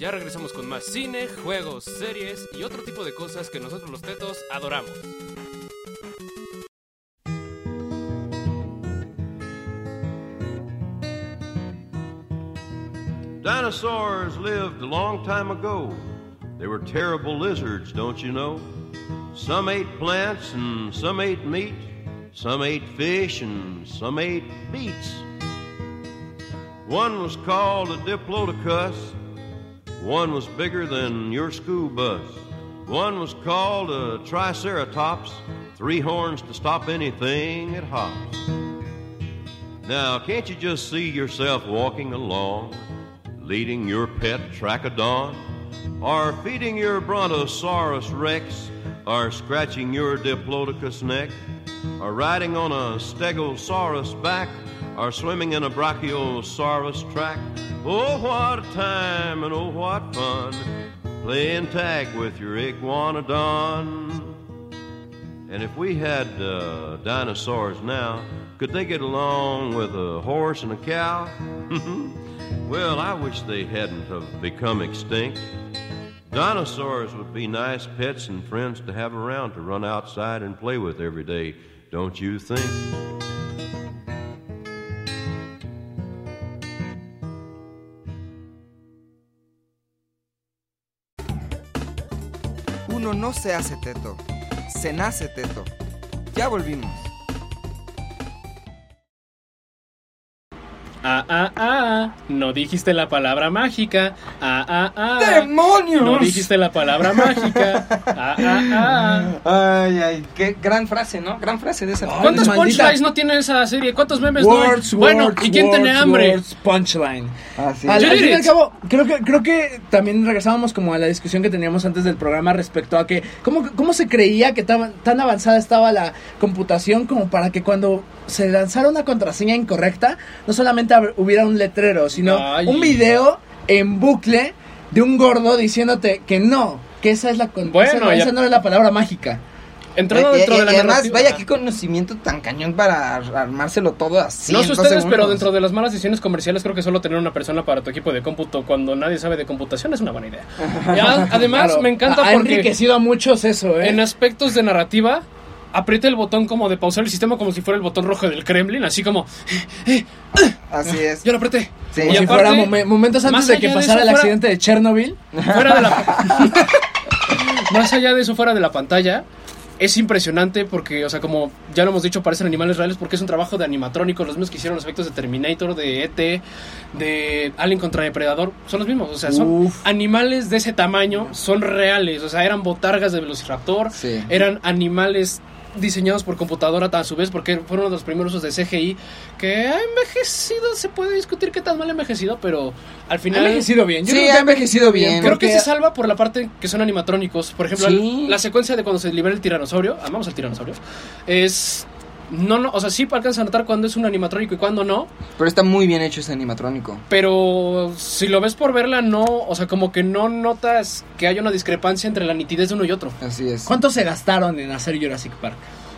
Ya regresamos con más cine, juegos, series y otro tipo de cosas que nosotros los tetos adoramos. Dinosaurs lived a long time ago. They were terrible lizards, don't you know? Some ate plants and some ate meat. Some ate fish and some ate beets. One was called a Diplodocus. One was bigger than your school bus. One was called a Triceratops. Three horns to stop anything that hops. Now, can't you just see yourself walking along, leading your pet Trachodon, or feeding your Brontosaurus Rex, or scratching your Diplodocus neck, or riding on a Stegosaurus back, or swimming in a Brachiosaurus track? Oh, what a time and oh, what fun playing tag with your Iguanodon. And if we had uh, dinosaurs now, could they get along with a horse and a cow? [LAUGHS] well, I wish they hadn't have become extinct. Dinosaurs would be nice pets and friends to have around to run outside and play with every day, don't you think? No se hace teto, se nace teto. Ya volvimos. Ah, ah, ah. No dijiste la palabra mágica. Ah, ah, ah. ¡Demonios! No dijiste la palabra mágica. Ah, ah, ah. Ay, ay, qué gran frase, ¿no? Gran frase de esa. ¿Cuántos maldita- punchlines no tiene esa serie? ¿Cuántos memes no? Words, Bueno, words, ¿y quién words, tiene hambre? words, punchline. Así Al, al fin y al cabo, creo que, creo que también regresábamos como a la discusión que teníamos antes del programa respecto a que cómo, cómo se creía que tan, tan avanzada estaba la computación como para que cuando se lanzara una contraseña incorrecta, no solamente hubiera un letrero, sino Ay. un video en bucle de un gordo diciéndote que no, que esa es la con- Bueno, esa, no- ya- esa no es la palabra mágica. Entrando Eh, dentro eh, de la y además, narrativa- vaya qué conocimiento tan cañón para ar- armárselo todo así. No sé ustedes, pero dentro de las malas decisiones comerciales creo que solo tener una persona para tu equipo de cómputo cuando nadie sabe de computación es una buena idea. [LAUGHS] Ya, además, Claro, me encanta ha, ha porque enriquecido a muchos eso, ¿eh? en aspectos de narrativa aprieta el botón como de pausar el sistema como si fuera el botón rojo del Kremlin, así como eh, Así es. yo lo apreté. Sí. Y si aparte, fuera momen- momentos antes de que de pasara eso, el fuera- accidente de Chernobyl. fuera de la [LAUGHS] [LAUGHS] más allá de eso fuera de la pantalla es impresionante porque, o sea, como ya lo hemos dicho, parecen animales reales porque es un trabajo de animatrónicos, los mismos que hicieron los efectos de Terminator, de ET, de Alien contra Depredador, son los mismos, o sea, son Uf. animales de ese tamaño, son reales, o sea, eran botargas de Velociraptor, Sí. eran animales diseñados por computadora a su vez porque fueron uno de los primeros usos de CGI que ha envejecido, se puede discutir qué tan mal ha envejecido, pero al Ha final envejecido bien. Yo Sí, creo que ha envejecido bien. Creo porque- que se salva por la parte que son animatrónicos. Por ejemplo, Sí. la secuencia de cuando se libera el tiranosaurio, amamos al tiranosaurio, es... No, no, o sea, sí alcanza a notar cuando es un animatrónico y cuando no, Pero está muy bien hecho ese animatrónico. pero si lo ves por verla, no, o sea, como que no notas que hay una discrepancia entre la nitidez de uno y otro. Así es. ¿Cuánto se gastaron en hacer Jurassic Park?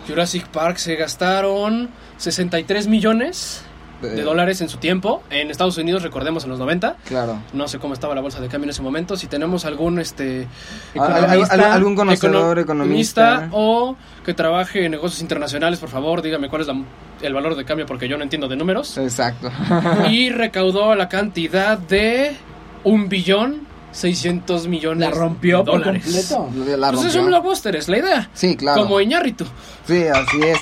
Jurassic Park se gastaron 63 millones de dólares en su tiempo. En Estados Unidos, recordemos, en los 90. Claro. No sé cómo estaba la bolsa de cambio en ese momento. Si tenemos algún este al- al- Economista, algún conocedor, econo- economista. o que trabaje en negocios internacionales, por favor, dígame cuál es la- el valor de cambio porque yo no entiendo de números. Exacto. y recaudó la cantidad de un billón 600 millones La rompió de por dólares. completo. La Pues es un blockbuster, es la idea. Sí, claro. Como Iñárritu. Sí, así es.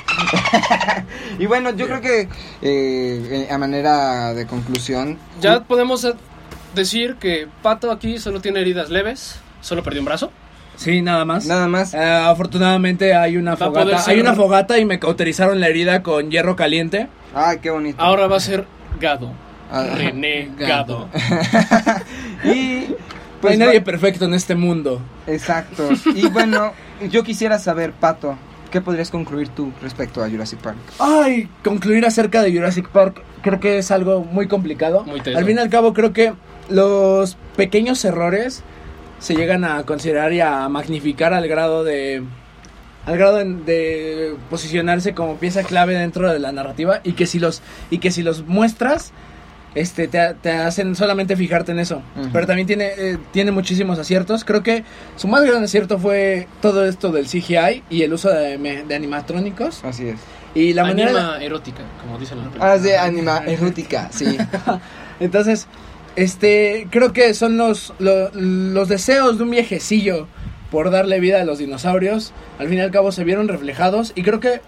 [LAUGHS] y bueno, yo creo que eh, a manera de conclusión, Ya podemos eh, decir que Pato aquí solo tiene heridas leves, solo perdió un brazo. Sí, nada más. nada más. Eh, afortunadamente hay una Va fogata. ser- Hay una fogata y me cauterizaron la herida con hierro caliente. Ay, qué bonito. Ahora va a ser Gado. Ah, René Gado. [LAUGHS] [LAUGHS] y no pues hay nadie perfecto en este mundo. Exacto. [LAUGHS] Y bueno, yo quisiera saber, Pato, ¿qué podrías concluir tú respecto a Jurassic Park? Ay, concluir acerca de Jurassic Park creo que es algo muy complicado. Muy al fin y al cabo creo que los pequeños errores se llegan a considerar y a magnificar al grado de al grado de, de posicionarse como pieza clave dentro de la narrativa y que si los y que si los muestras este te, te hacen solamente fijarte en eso pero también tiene eh, tiene muchísimos aciertos creo que su más gran acierto fue todo esto del CGI y el uso de, de animatrónicos Así es. y la manera Anima erótica, como dicen en la película. Ah, es de anima erótica, sí. [LAUGHS] Entonces, este, creo que son los, lo- los deseos de un viejecillo por darle vida a los dinosaurios. Al fin y al cabo se vieron reflejados y creo que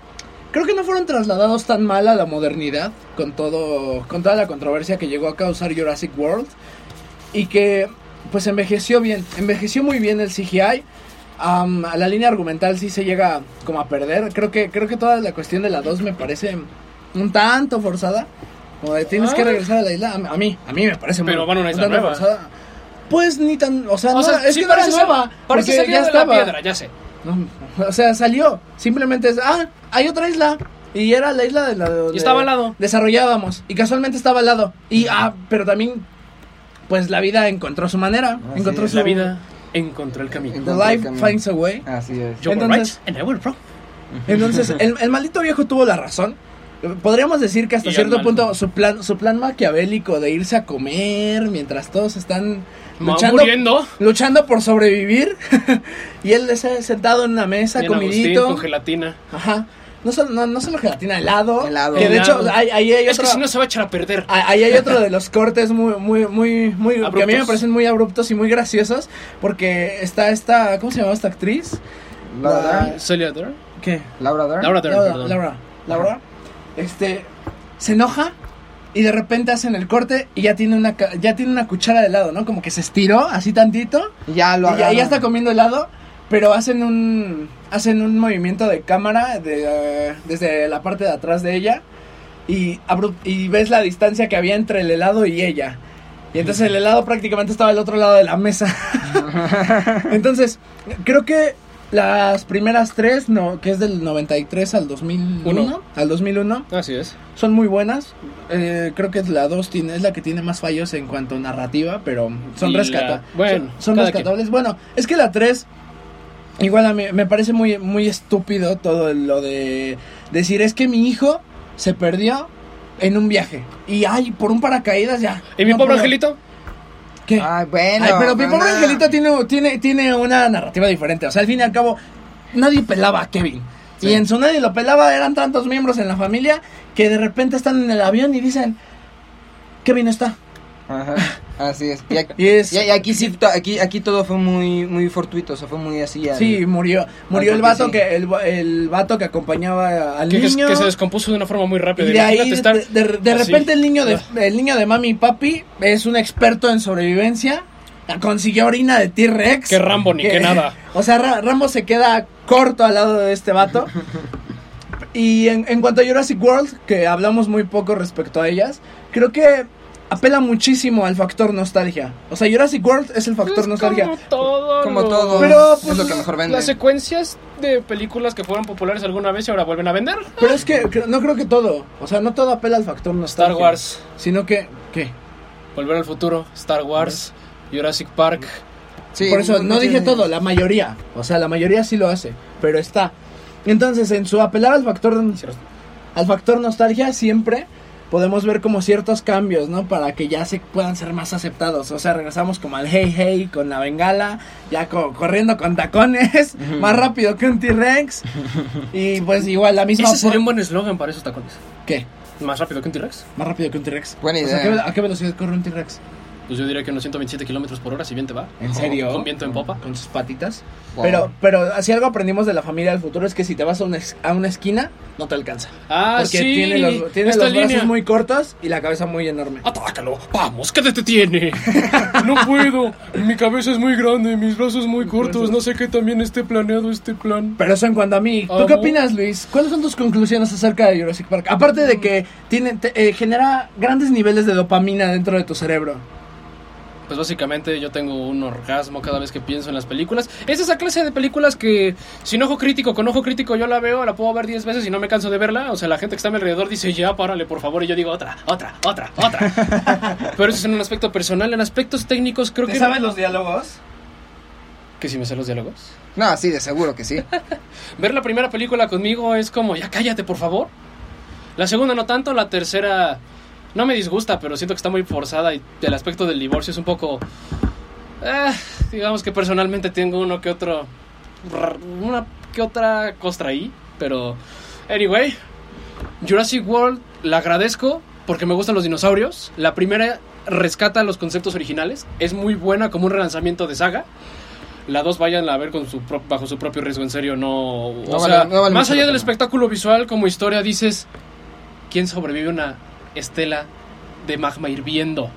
creo que no fueron trasladados tan mal a la modernidad con todo con toda la controversia que llegó a causar Jurassic World y que pues envejeció bien, envejeció muy bien el CGI. Am, a la línea argumental sí se llega como a perder. Creo que creo que toda la cuestión de la 2 me parece un tanto forzada. Como de tienes que Ah. regresar a la isla. A, a mí, a mí me parece Pero muy van a una un isla nueva. forzada. Pues ni tan, o sea, O no, sea, es sí que no era nueva. Porque ya de la estaba. piedra, ya sé. No, o sea, salió. Simplemente es, ah, hay otra isla. Y era la isla de la. de- Y estaba al lado. Desarrollábamos. Y casualmente estaba al lado. Y, ah, pero también, pues la vida encontró su manera. Así encontró su. La vida encontró el camino. The life camino. finds a way. Así es. Entonces- and I will wrong. Entonces, [LAUGHS] el, el maldito viejo tuvo la razón. Podríamos decir que hasta Y cierto punto su plan, su plan maquiavélico de irse a comer mientras todos están luchando, muriendo. luchando por sobrevivir. [LAUGHS] y él sentado en una mesa, Bien Agustín, comidito. con gelatina. Ajá. No solo, no, no solo gelatina, helado. Helado. Que de hecho, Helado. ahí, ahí hay Es que otro- si no se va a echar a perder. Ahí hay otro de los cortes muy, muy, muy, muy, que a mí me Abruptos. parecen muy abruptos y muy graciosos, porque está esta, ¿cómo se llama esta actriz? Laura. Celia Dern. ¿Qué? Laura Dern. Laura Dern, Laura, perdón. Laura, Laura, este, se enoja y de repente hacen el corte y ya tiene una, ya tiene una cuchara de helado, ¿no? Como que se estiró así tantito Y ya lo y ya, está comiendo helado, pero hacen un, hacen un movimiento de cámara de, eh, desde la parte de atrás de ella y, y ves la distancia que había entre el helado y ella. Y entonces el helado prácticamente estaba al otro lado de la mesa. [LAUGHS] entonces, creo que las primeras tres, no, que es del 93 al 2001, Uno. al 2001, Así es. son muy buenas. Eh, creo que es la 2 tiene, es la que tiene más fallos en cuanto a narrativa, pero son Y la- rescatables. bueno, son, son cada rescatables. Bueno, es que la 3 igual a mí me parece muy muy estúpido todo lo de decir es que mi hijo se perdió en un viaje y ay, por un paracaídas ya. ¿Y mi no pobre puedo. angelito? ¿Qué? Ay, bueno. Ay, pero mi pobre angelito tiene, tiene, tiene una narrativa diferente. O sea, al fin y al cabo, nadie pelaba a Kevin. Sí. Y en su nadie lo pelaba, eran tantos miembros en la familia que de repente están en el avión y dicen, Kevin está. Ajá, así es. Y aquí, [LAUGHS] Y es- y- aquí sí, aquí, aquí todo fue muy, muy fortuito, o sea, fue muy así. al- Sí, murió. Murió el vato sí. que el, el vato que acompañaba al Que, que- niño. que se descompuso de una forma muy rápida. y de ahí, Imagínate estar de, de- de así. repente el niño de, el niño de mami y papi es un experto en sobrevivencia. Consiguió orina de T-Rex. Que Rambo ni que nada. [LAUGHS] O sea, Ra- Rambo se queda corto al lado de este vato. [LAUGHS] Y en, en cuanto a Jurassic World, que hablamos muy poco respecto a ellas, creo que apela muchísimo al factor nostalgia. O sea, Jurassic World es el factor Es nostalgia. Como todo. Como lo- todo. Pero, es pues, lo que mejor vende. Las secuencias de películas que fueron populares alguna vez y ahora vuelven a vender. Pero es que no creo que todo. O sea, no todo apela al factor nostalgia. Star Wars, Sino que, ¿qué? Volver al futuro, Star Wars, Jurassic Park. Sí, Por eso no dije tiene- todo, la mayoría. O sea, la mayoría sí lo hace. Pero está. Entonces, en su apelar al factor, al factor nostalgia, siempre podemos ver como ciertos cambios, ¿no? Para que ya se puedan ser más aceptados. O sea, regresamos como al hey hey con la bengala, ya co- corriendo con tacones, más rápido que un T-Rex. Y pues igual la misma. Ese sería un buen eslogan para esos tacones. ¿Qué? Más rápido que un T-Rex. Más rápido que un T-Rex. Buena O sea, idea. ¿a qué, a qué velocidad corre un T-Rex? Pues yo diría que unos 127 kilómetros por hora, si bien te va. ¿En serio? Con viento en popa. Con sus patitas. Wow. Pero, pero si algo aprendimos de la familia del futuro es que si te vas a una, a una esquina, no te alcanza. Ah, Porque sí. tiene los, tiene los brazos línea. muy cortos y la cabeza muy enorme. Atácalo, vamos, ¿qué te detiene? [LAUGHS] No puedo, mi cabeza es muy grande, mis brazos muy cortos, no sé qué también esté planeado este plan. Pero eso en cuanto a mí. ¿Tú qué Amo. opinas, Luis? ¿Cuáles son tus conclusiones acerca de Jurassic Park? Aparte de que tiene, te- eh, genera grandes niveles de dopamina dentro de tu cerebro. Pues básicamente yo tengo un orgasmo cada vez que pienso en las películas. Es esa clase de películas que sin ojo crítico, con ojo crítico yo la veo, la puedo ver 10 veces y no me canso de verla. O sea, la gente que está a mi alrededor dice, ya, párale, por favor. Y yo digo, otra, otra, otra, otra. [LAUGHS] Pero eso es en un aspecto personal. En aspectos técnicos creo que... los diálogos? Que si me sé los diálogos. No, sí, de seguro que sí. [LAUGHS] Ver la primera película conmigo es como, ya cállate, por favor. La segunda no tanto, la tercera no me disgusta, pero siento que está muy forzada y el aspecto del divorcio es un poco... eh, digamos que personalmente tengo uno que otro... Una que otra costra ahí, pero... Anyway, Jurassic World la agradezco porque me gustan los dinosaurios. La primera rescata los conceptos originales, es muy buena como un relanzamiento de saga. La dos vayan a ver con su pro- bajo su propio riesgo, en serio, no... o vale- sea, no vale más allá del espectáculo visual, como historia, dices, ¿quién sobrevive una estela de magma hirviendo?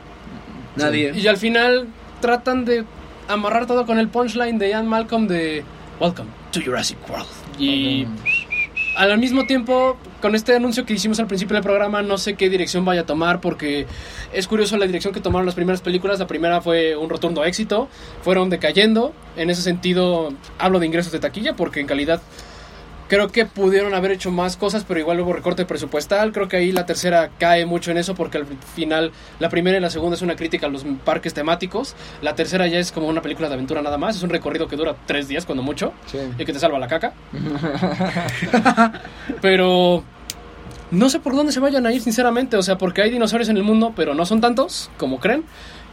Nadie. Y al final tratan de amarrar todo con el punchline de Ian Malcolm de Welcome to Jurassic World. Y al mismo tiempo, con este anuncio que hicimos al principio del programa, no sé qué dirección vaya a tomar porque es curioso la dirección que tomaron las primeras películas. La primera fue un rotundo éxito, fueron decayendo. En ese sentido, hablo de ingresos de taquilla porque en calidad creo que pudieron haber hecho más cosas, pero igual hubo recorte presupuestal. Creo que ahí la tercera cae mucho en eso porque al final la primera y la segunda es una crítica a los parques temáticos. La tercera ya es como una película de aventura nada más. Es un recorrido que dura tres días cuando mucho Sí. y que te salva la caca. [LAUGHS] pero no sé por dónde se vayan a ir, sinceramente. O sea, porque hay dinosaurios en el mundo, pero no son tantos como creen.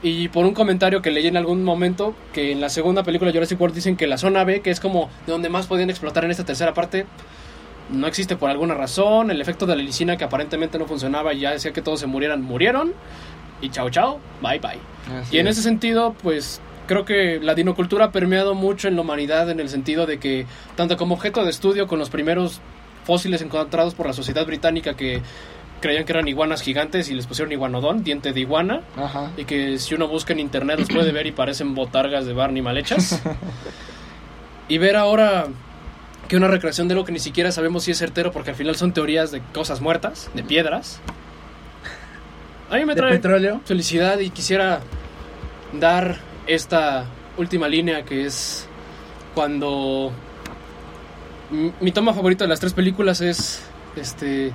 Y por un comentario que leí en algún momento, que en la segunda película de Jurassic World dicen que la zona B, que es como de donde más podían explotar en esta tercera parte, no existe por alguna razón. El efecto de la helicina que aparentemente no funcionaba y ya decía que todos se murieran, murieron. Y chao, chao, bye, bye. Así Y en es. ese sentido, pues creo que la dinocultura ha permeado mucho en la humanidad en el sentido de que, tanto como objeto de estudio con los primeros fósiles encontrados por la sociedad británica que creían que eran iguanas gigantes y les pusieron iguanodón, diente de iguana, Ajá. y que si uno busca en internet los puede ver y parecen botargas de Barney mal hechas. [LAUGHS] y ver ahora que una recreación de lo que ni siquiera sabemos si es certero porque al final son teorías de cosas muertas, de piedras. A mí me ¿De trae petróleo? felicidad y quisiera dar esta última línea que es cuando mi, toma favorita de las tres películas es este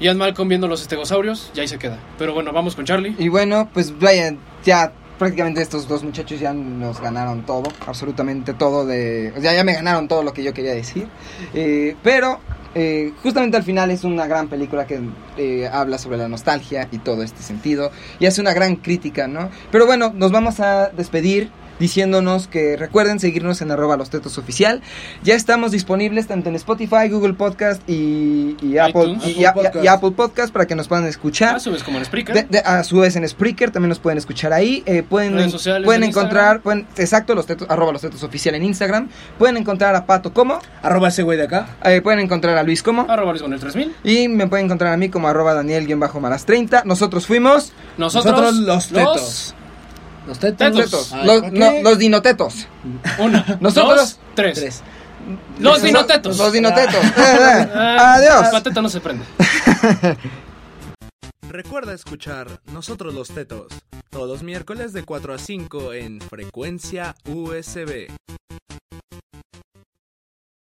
Ian Malcolm viendo los estegosaurios y ahí se queda. Pero bueno, vamos con Charlie. Y bueno, pues vaya, ya prácticamente estos dos muchachos ya nos ganaron todo, absolutamente todo de... Sea, ya me ganaron todo lo que yo quería decir. Eh, pero eh, justamente al final es una gran película que eh, habla sobre la nostalgia y todo este sentido. Y hace una gran crítica, ¿no? Pero bueno, nos vamos a despedir diciéndonos que recuerden seguirnos en arroba los tetos oficial. Ya estamos disponibles tanto en Spotify, Google Podcast y, y Apple, y, y- Apple Podcast. y Apple Podcast para que nos puedan escuchar. Ah, subes como en Spreaker. De- de- a su vez en Spreaker también nos pueden escuchar ahí. eh, pueden Redes sociales pueden en encontrar, pueden, exacto, los tetos, arroba los tetos oficial en Instagram. Pueden encontrar a Pato como, Arroba ese güey de acá. eh, pueden encontrar a Luis como. Arroba Luis con el 3000. Y me pueden encontrar a mí como arroba Daniel-Malas30. Nosotros fuimos Nosotros, Nosotros los tetos. Los tetos. Tetos. tetos, Ay, los, los dinotetos. Uno, [LAUGHS] Nosotros- dos, tres. Tres. Los dinotetos. Los dinotetos. Eh, eh. Ah, Adiós. Pateta no se prende. [LAUGHS] Recuerda escuchar Nosotros los Tetos todos los miércoles de 4 a 5 en frecuencia USB.